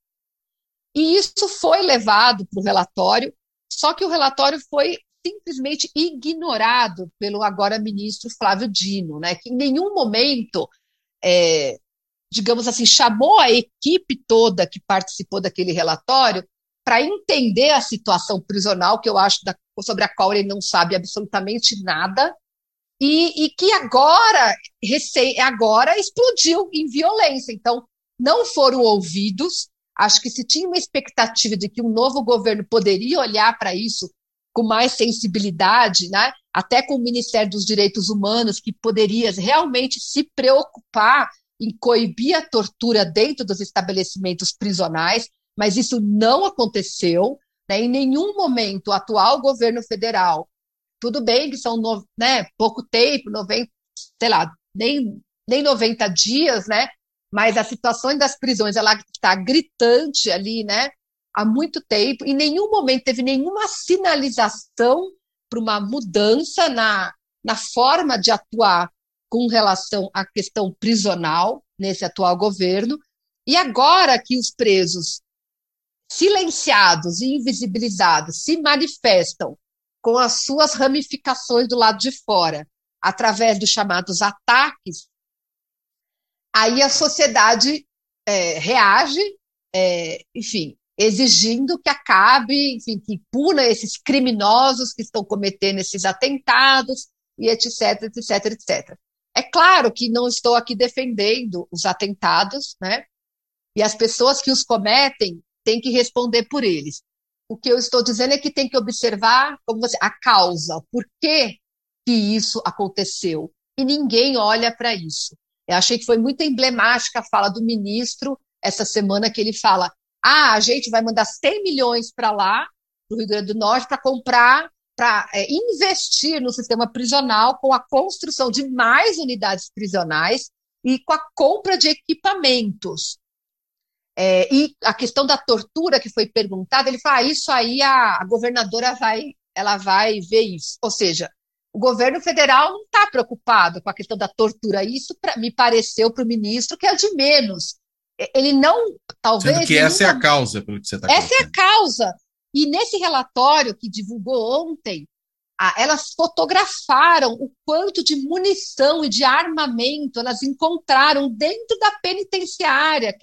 E isso foi levado para o relatório, só que o relatório foi simplesmente ignorado pelo agora ministro Flávio Dino, né? Que em nenhum momento, é, digamos assim, chamou a equipe toda que participou daquele relatório para entender a situação prisional, que eu acho da, sobre a qual ele não sabe absolutamente nada, e, e que agora, agora explodiu em violência. Então, não foram ouvidos. Acho que se tinha uma expectativa de que um novo governo poderia olhar para isso com mais sensibilidade, né? até com o Ministério dos Direitos Humanos, que poderia realmente se preocupar em coibir a tortura dentro dos estabelecimentos prisionais, mas isso não aconteceu. Né? Em nenhum momento o atual governo federal tudo bem que são no, né, pouco tempo, 90, sei lá, nem, nem 90 dias, né? Mas a situação das prisões ela está gritante ali, né? Há muito tempo, em nenhum momento teve nenhuma sinalização para uma mudança na, na forma de atuar com relação à questão prisional nesse atual governo. E agora que os presos silenciados e invisibilizados se manifestam com as suas ramificações do lado de fora, através dos chamados ataques, aí a sociedade é, reage, é, enfim, exigindo que acabe, enfim, que puna esses criminosos que estão cometendo esses atentados e etc, etc, etc. É claro que não estou aqui defendendo os atentados, né? E as pessoas que os cometem têm que responder por eles. O que eu estou dizendo é que tem que observar como você, a causa, por que, que isso aconteceu. E ninguém olha para isso. Eu achei que foi muito emblemática a fala do ministro essa semana que ele fala: ah, a gente vai mandar 100 milhões para lá, para o Rio Grande do Norte, para comprar, para é, investir no sistema prisional com a construção de mais unidades prisionais e com a compra de equipamentos. É, e a questão da tortura que foi perguntada, ele fala, ah, isso aí a, a governadora vai, ela vai ver isso. Ou seja, o governo federal não está preocupado com a questão da tortura. Isso pra, me pareceu para o ministro que é de menos. Ele não, talvez. Sendo que essa é a causa, pelo que você está Essa é a causa. E nesse relatório que divulgou ontem, elas fotografaram o quanto de munição e de armamento elas encontraram dentro da penitenciária,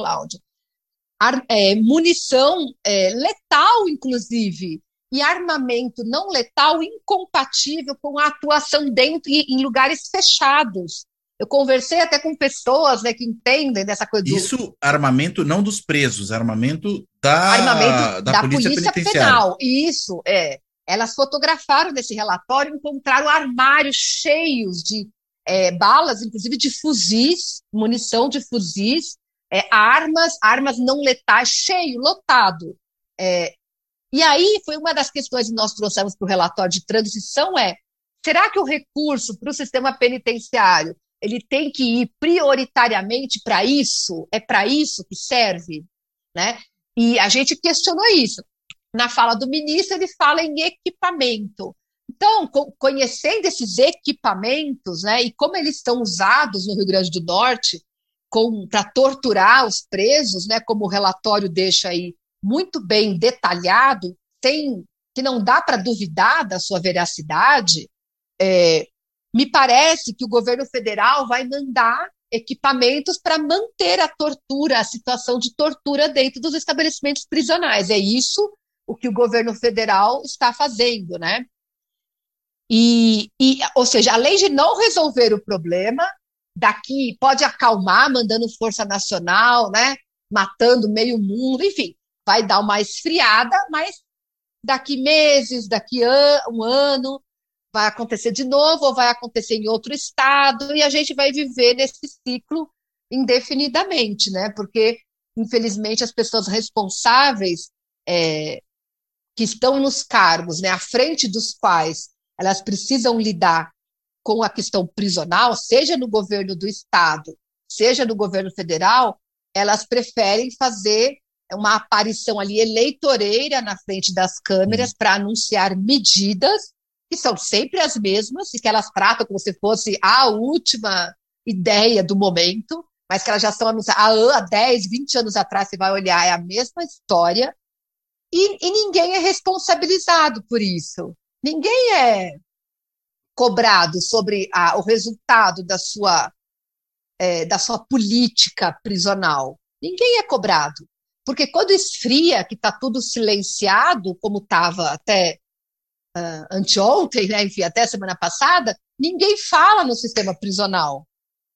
Cláudia é, munição é, letal, inclusive, e armamento não letal incompatível com a atuação dentro e em lugares fechados. Eu conversei até com pessoas né, que entendem dessa coisa. Do... Isso, armamento não dos presos, armamento da, armamento da, da polícia, polícia penal. Isso, é. Elas fotografaram nesse relatório, encontraram armários cheios de é, balas, inclusive de fuzis, munição de fuzis, é, armas, armas não letais, cheio, lotado. É, e aí foi uma das questões que nós trouxemos para o relatório de transição é, será que o recurso para o sistema penitenciário ele tem que ir prioritariamente para isso? É para isso que serve? Né? E a gente questionou isso. Na fala do ministro, ele fala em equipamento. Então, conhecendo esses equipamentos, né, e como eles estão usados no Rio Grande do Norte, para torturar os presos, né, como o relatório deixa aí muito bem detalhado, tem que não dá para duvidar da sua veracidade, é, me parece que o governo federal vai mandar equipamentos para manter a tortura, a situação de tortura dentro dos estabelecimentos prisionais. É isso o que o governo federal está fazendo, né? E, e, ou seja, além de não resolver o problema, daqui pode acalmar, mandando força nacional, né? Matando meio mundo, enfim, vai dar uma esfriada, mas daqui meses, daqui an um ano, vai acontecer de novo ou vai acontecer em outro estado e a gente vai viver nesse ciclo indefinidamente, né? Porque infelizmente as pessoas responsáveis é, que estão nos cargos, né, à frente dos quais elas precisam lidar com a questão prisional, seja no governo do estado, seja no governo federal, elas preferem fazer uma aparição ali eleitoreira na frente das câmeras uhum. para anunciar medidas que são sempre as mesmas e que elas tratam como se fosse a última ideia do momento, mas que elas já são anunciadas há 10, 20 anos atrás, você vai olhar, é a mesma história, e, e ninguém é responsabilizado por isso. Ninguém é cobrado sobre a, o resultado da sua, é, da sua política prisional. Ninguém é cobrado. Porque quando esfria, que está tudo silenciado, como estava até uh, anteontem, né, enfim, até semana passada, ninguém fala no sistema prisional.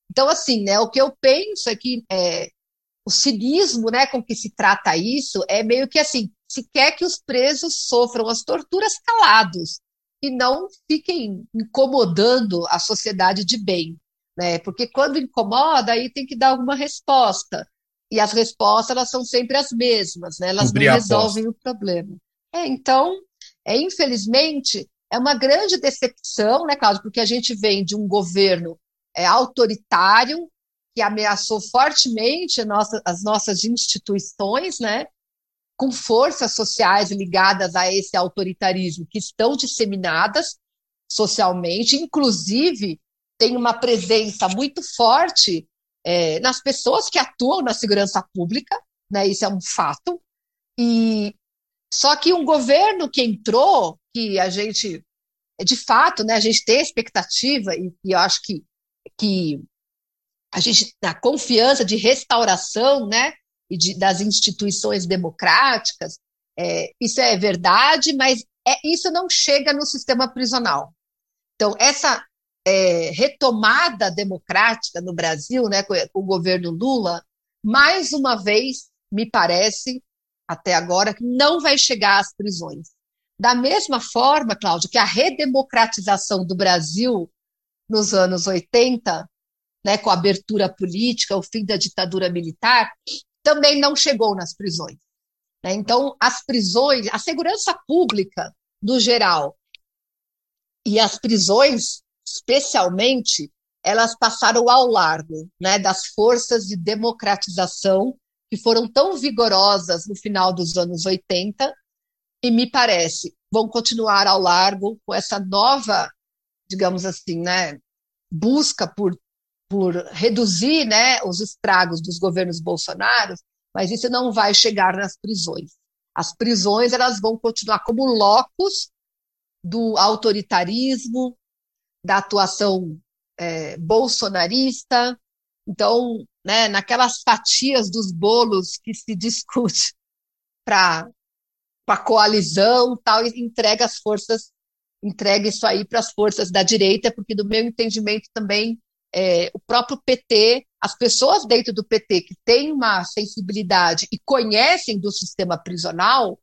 Então, assim, né, o que eu penso é que é, o cinismo né, com que se trata isso é meio que assim, se quer que os presos sofram as torturas calados e não fiquem incomodando a sociedade de bem. Né? Porque quando incomoda, aí tem que dar alguma resposta. E as respostas elas são sempre as mesmas, né? elas Cobrir não resolvem o problema. É, então, é, infelizmente, é uma grande decepção, né, Cláudio, porque a gente vem de um governo é, autoritário que ameaçou fortemente nossa, as nossas instituições, né, com forças sociais ligadas a esse autoritarismo que estão disseminadas socialmente, inclusive tem uma presença muito forte é, nas pessoas que atuam na segurança pública, né, isso é um fato, e só que um governo que entrou, que a gente, de fato, né, a gente tem expectativa, e, e eu acho que, que a gente, a confiança de restauração, né, e de, das instituições democráticas, é, isso é verdade, mas é, isso não chega no sistema prisional. Então, essa é, retomada democrática no Brasil, né, com, o governo Lula, mais uma vez, me parece, até agora, que não vai chegar às prisões. Da mesma forma, Cláudio, que a redemocratização do Brasil nos anos 80, né, com a abertura política, o fim da ditadura militar, também não chegou nas prisões. Né? Então, as prisões, a segurança pública, no geral, e as prisões, especialmente, elas passaram ao largo né, das forças de democratização que foram tão vigorosas no final dos anos 80 e me parece vão continuar ao largo com essa nova, digamos assim, né, busca por por reduzir, né, os estragos dos governos Bolsonaro, mas isso não vai chegar nas prisões. As prisões elas vão continuar como locus do autoritarismo, da atuação é, bolsonarista. Então, né, naquelas fatias dos bolos que se discute para a coalizão tal, entrega as forças, entrega isso aí para as forças da direita, porque do meu entendimento também é, o próprio PT, as pessoas dentro do PT que têm uma sensibilidade e conhecem do sistema prisional,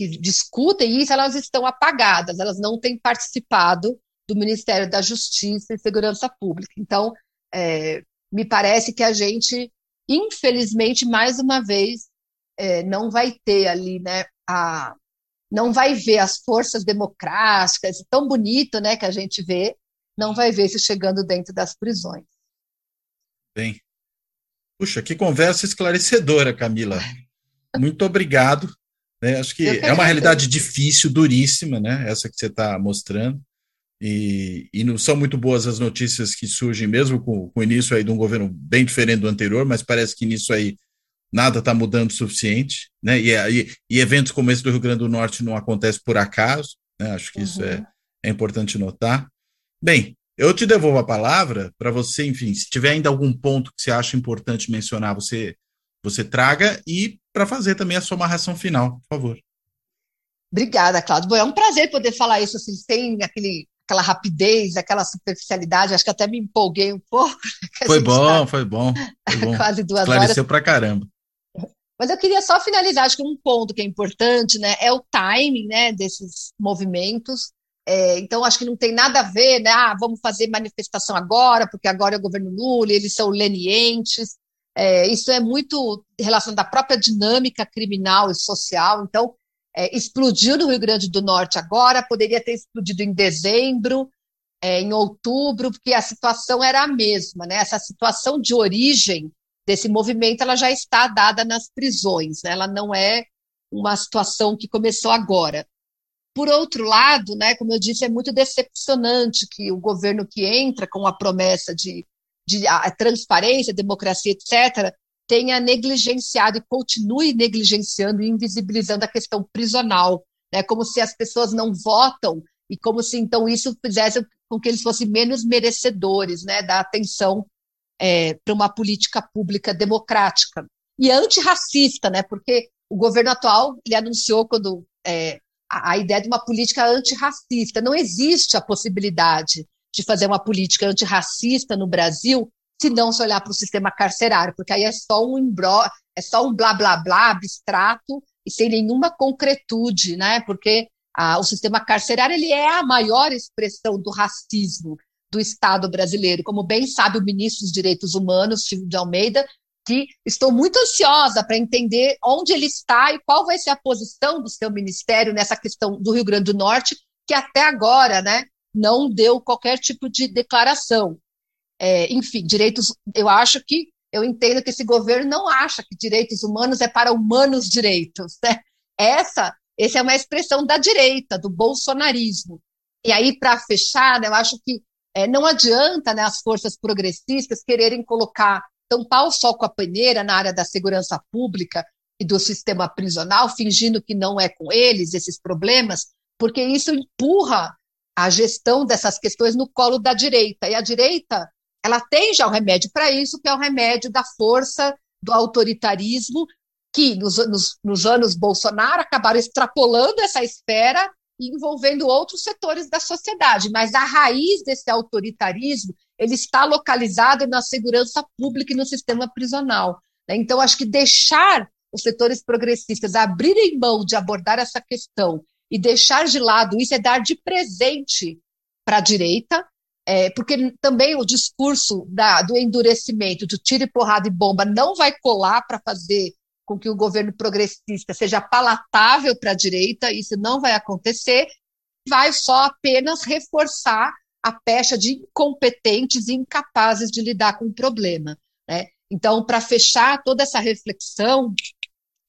que discutem isso, elas estão apagadas, elas não têm participado do Ministério da Justiça e Segurança Pública. Então, é, me parece que a gente, infelizmente, mais uma vez, é, não vai ter ali, né, a, não vai ver as forças democráticas, tão bonito, né, que a gente vê, não vai ver isso chegando dentro das prisões. Bem, puxa, que conversa esclarecedora, Camila. Muito obrigado. Né? Acho que é uma realidade difícil, duríssima, né? Essa que você está mostrando. E, e, não são muito boas as notícias que surgem, mesmo com, com o início aí de um governo bem diferente do anterior, mas parece que nisso aí nada está mudando o suficiente, né? E, e, e, eventos como esse do Rio Grande do Norte não acontecem por acaso, né? Acho que uhum. isso é, uhum. é importante notar. Bem, Eu te devolvo a palavra para você, enfim, se tiver ainda algum ponto que você acha importante mencionar, você, você traga e para fazer também a sua amarração final, por favor. Obrigada, Cláudio. Bom, é um prazer poder falar isso assim, sem aquele, aquela rapidez, aquela superficialidade. Acho que até me empolguei um pouco. Foi bom, tá foi bom, foi bom. Quase duas Esclareceu horas. pra caramba. Mas eu queria só finalizar, acho que um ponto que é importante, né, é o timing, né, desses movimentos. É, então, acho que não tem nada a ver, né? Ah, vamos fazer manifestação agora, porque agora é o governo Lula, eles são lenientes. É, isso é muito relacionado à própria dinâmica criminal e social. Então, é, explodiu no Rio Grande do Norte agora, poderia ter explodido em dezembro, é, em outubro, porque a situação era a mesma, né? Essa situação de origem desse movimento, ela já está dada nas prisões, né? Ela não é uma situação que começou agora. Por outro lado, né, como eu disse, é muito decepcionante que o governo que entra com a promessa de, de a, a transparência, democracia, etc., tenha negligenciado e continue negligenciando e invisibilizando a questão prisional, né, como se as pessoas não votam e como se então isso fizesse com que eles fossem menos merecedores né, da atenção é, para uma política pública democrática e antirracista, né, porque o governo atual ele anunciou quando é, a, ideia de uma política antirracista. Não existe a possibilidade de fazer uma política antirracista no Brasil se não se olhar para o sistema carcerário, porque aí é só um embró, é só um blá blá blá abstrato e sem nenhuma concretude, né? Porque ah, o sistema carcerário ele é a maior expressão do racismo do Estado brasileiro, como bem sabe o ministro dos Direitos Humanos, Silvio de Almeida, que estou muito ansiosa para entender onde ele está e qual vai ser a posição do seu ministério nessa questão do Rio Grande do Norte, que até agora, né, não deu qualquer tipo de declaração. É, enfim, direitos, eu acho que, eu entendo que esse governo não acha que direitos humanos é para humanos direitos, né? Essa, essa é uma expressão da direita, do bolsonarismo. E aí, para fechar, né, eu acho que é, não adianta né, as forças progressistas quererem colocar tampar o sol com a peneira na área da segurança pública e do sistema prisional, fingindo que não é com eles esses problemas, porque isso empurra a gestão dessas questões no colo da direita. E a direita, ela tem já o remédio para isso, que é o remédio da força do autoritarismo, que nos, nos, nos anos Bolsonaro acabaram extrapolando essa esfera envolvendo outros setores da sociedade. Mas a raiz desse autoritarismo ele está localizado na segurança pública e no sistema prisional. Né? Então, acho que deixar os setores progressistas abrirem mão de abordar essa questão e deixar de lado isso é dar de presente para a direita, é, porque também o discurso da, do endurecimento, do tiro e porrada e bomba, não vai colar para fazer com que o governo progressista seja palatável para a direita, isso não vai acontecer, vai só apenas reforçar a pecha de incompetentes e incapazes de lidar com o problema. Né? Então, para fechar toda essa reflexão,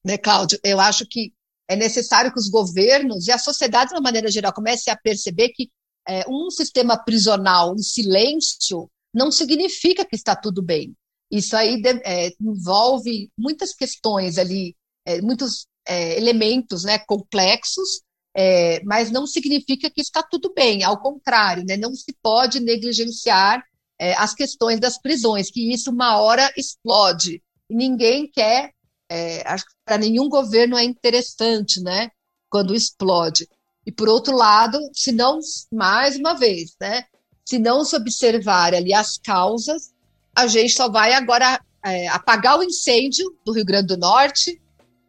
né, Cláudio, eu acho que é necessário que os governos e a sociedade, de uma maneira geral, comecem a perceber que é, um sistema prisional em silêncio não significa que está tudo bem. Isso aí é, envolve muitas questões ali, é, muitos é, elementos né, complexos é, mas não significa que está tudo bem, ao contrário, né, não se pode negligenciar é, as questões das prisões, que isso uma hora explode. E ninguém quer, é, acho que para nenhum governo é interessante, né, quando explode. E por outro lado, se não, mais uma vez, né, se não se observar ali as causas, a gente só vai agora é, apagar o incêndio do Rio Grande do Norte,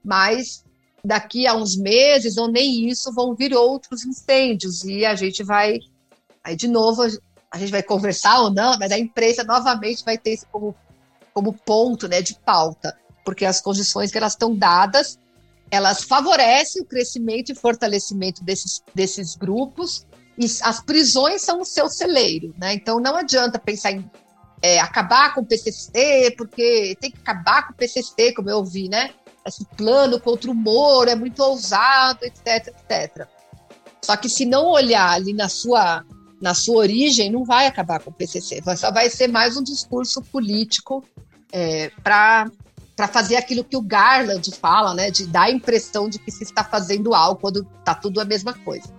mas daqui a uns meses ou nem isso vão vir outros incêndios e a gente vai aí de novo a gente vai conversar ou não, mas a imprensa novamente vai ter isso como, como ponto né, de pauta, porque as condições que elas estão dadas, elas favorecem o crescimento e fortalecimento desses, desses grupos, e as prisões são o seu celeiro, né? Então não adianta pensar em é, acabar com o PCC, porque tem que acabar com o PCC, como eu ouvi, né? Esse plano contra o Moro é muito ousado, etc, etc. Só que se não olhar ali na sua, na sua origem, não vai acabar com o PCC, só vai ser mais um discurso político é, para para fazer aquilo que o Garland fala, né, de dar a impressão de que se está fazendo algo quando está tudo a mesma coisa.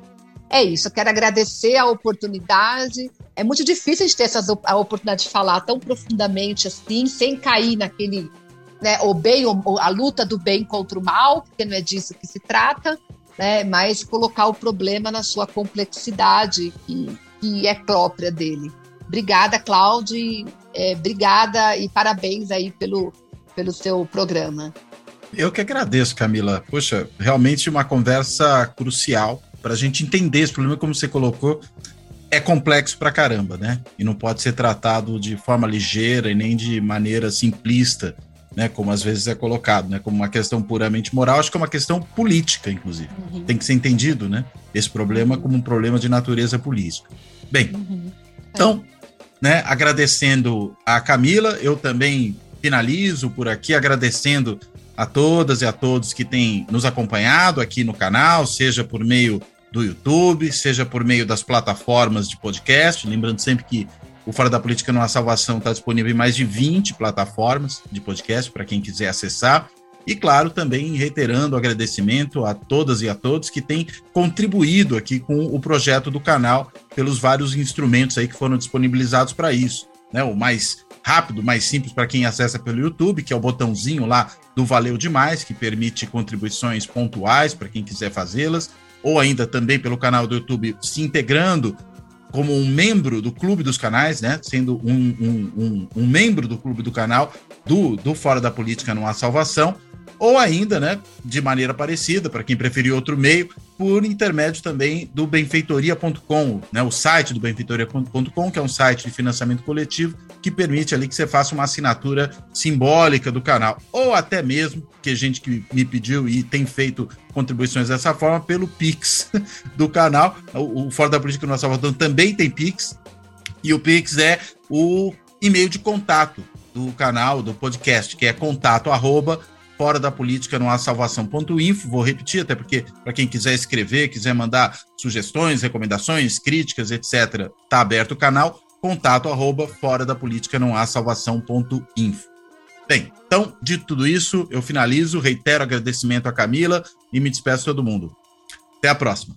É isso, eu quero agradecer a oportunidade, é muito difícil a gente ter essa, a oportunidade de falar tão profundamente assim, sem cair naquele, né, o bem, a luta do bem contra o mal, porque não é disso que se trata, né, mas colocar o problema na sua complexidade, que, que é própria dele. Obrigada, Cláudio, é, obrigada e parabéns aí pelo, pelo seu programa. Eu que agradeço, Camila. Poxa, realmente uma conversa crucial para a gente entender esse problema, como você colocou, é complexo pra caramba, né? E não pode ser tratado de forma ligeira e nem de maneira simplista, né? Como às vezes é colocado, né? Como uma questão puramente moral, acho que é uma questão política, inclusive. Uhum. Tem que ser entendido, né? Esse problema como um problema de natureza política. Bem, uhum. então, né? Agradecendo a Camila, eu também finalizo por aqui agradecendo a todas e a todos que têm nos acompanhado aqui no canal, seja por meio do YouTube, seja por meio das plataformas de podcast. Lembrando sempre que o Fora da Política Não Há Salvação está disponível em mais de 20 plataformas de podcast para quem quiser acessar. E, claro, também reiterando o agradecimento a todas e a todos que têm contribuído aqui com o projeto do canal pelos vários instrumentos aí que foram disponibilizados para isso. Né? O mais rápido, mais simples para quem acessa pelo YouTube, que é o botãozinho lá do Valeu Demais, que permite contribuições pontuais para quem quiser fazê-las ou ainda também pelo canal do YouTube, se integrando como um membro do Clube dos Canais, né? Sendo um, um, um, um membro do Clube do Canal do, do Fora da Política Não Há Salvação ou ainda, né, de maneira parecida, para quem preferir outro meio, por intermédio também do benfeitoria.com, né, o site do benfeitoria.com, que é um site de financiamento coletivo que permite ali que você faça uma assinatura simbólica do canal, ou até mesmo, que gente que me pediu e tem feito contribuições dessa forma, pelo Pix do canal. O, o Fora da Política no Salvador também tem Pix, e o Pix é o e-mail de contato do canal, do podcast, que é contato arroba fora da política não há salvação.info. Vou repetir, até porque para quem quiser escrever, quiser mandar sugestões, recomendações, críticas, etc., tá aberto o canal. Contato arroba fora da política não há salvação.info. Bem, então, dito tudo isso, eu finalizo, reitero agradecimento a Camila e me despeço todo mundo. Até a próxima.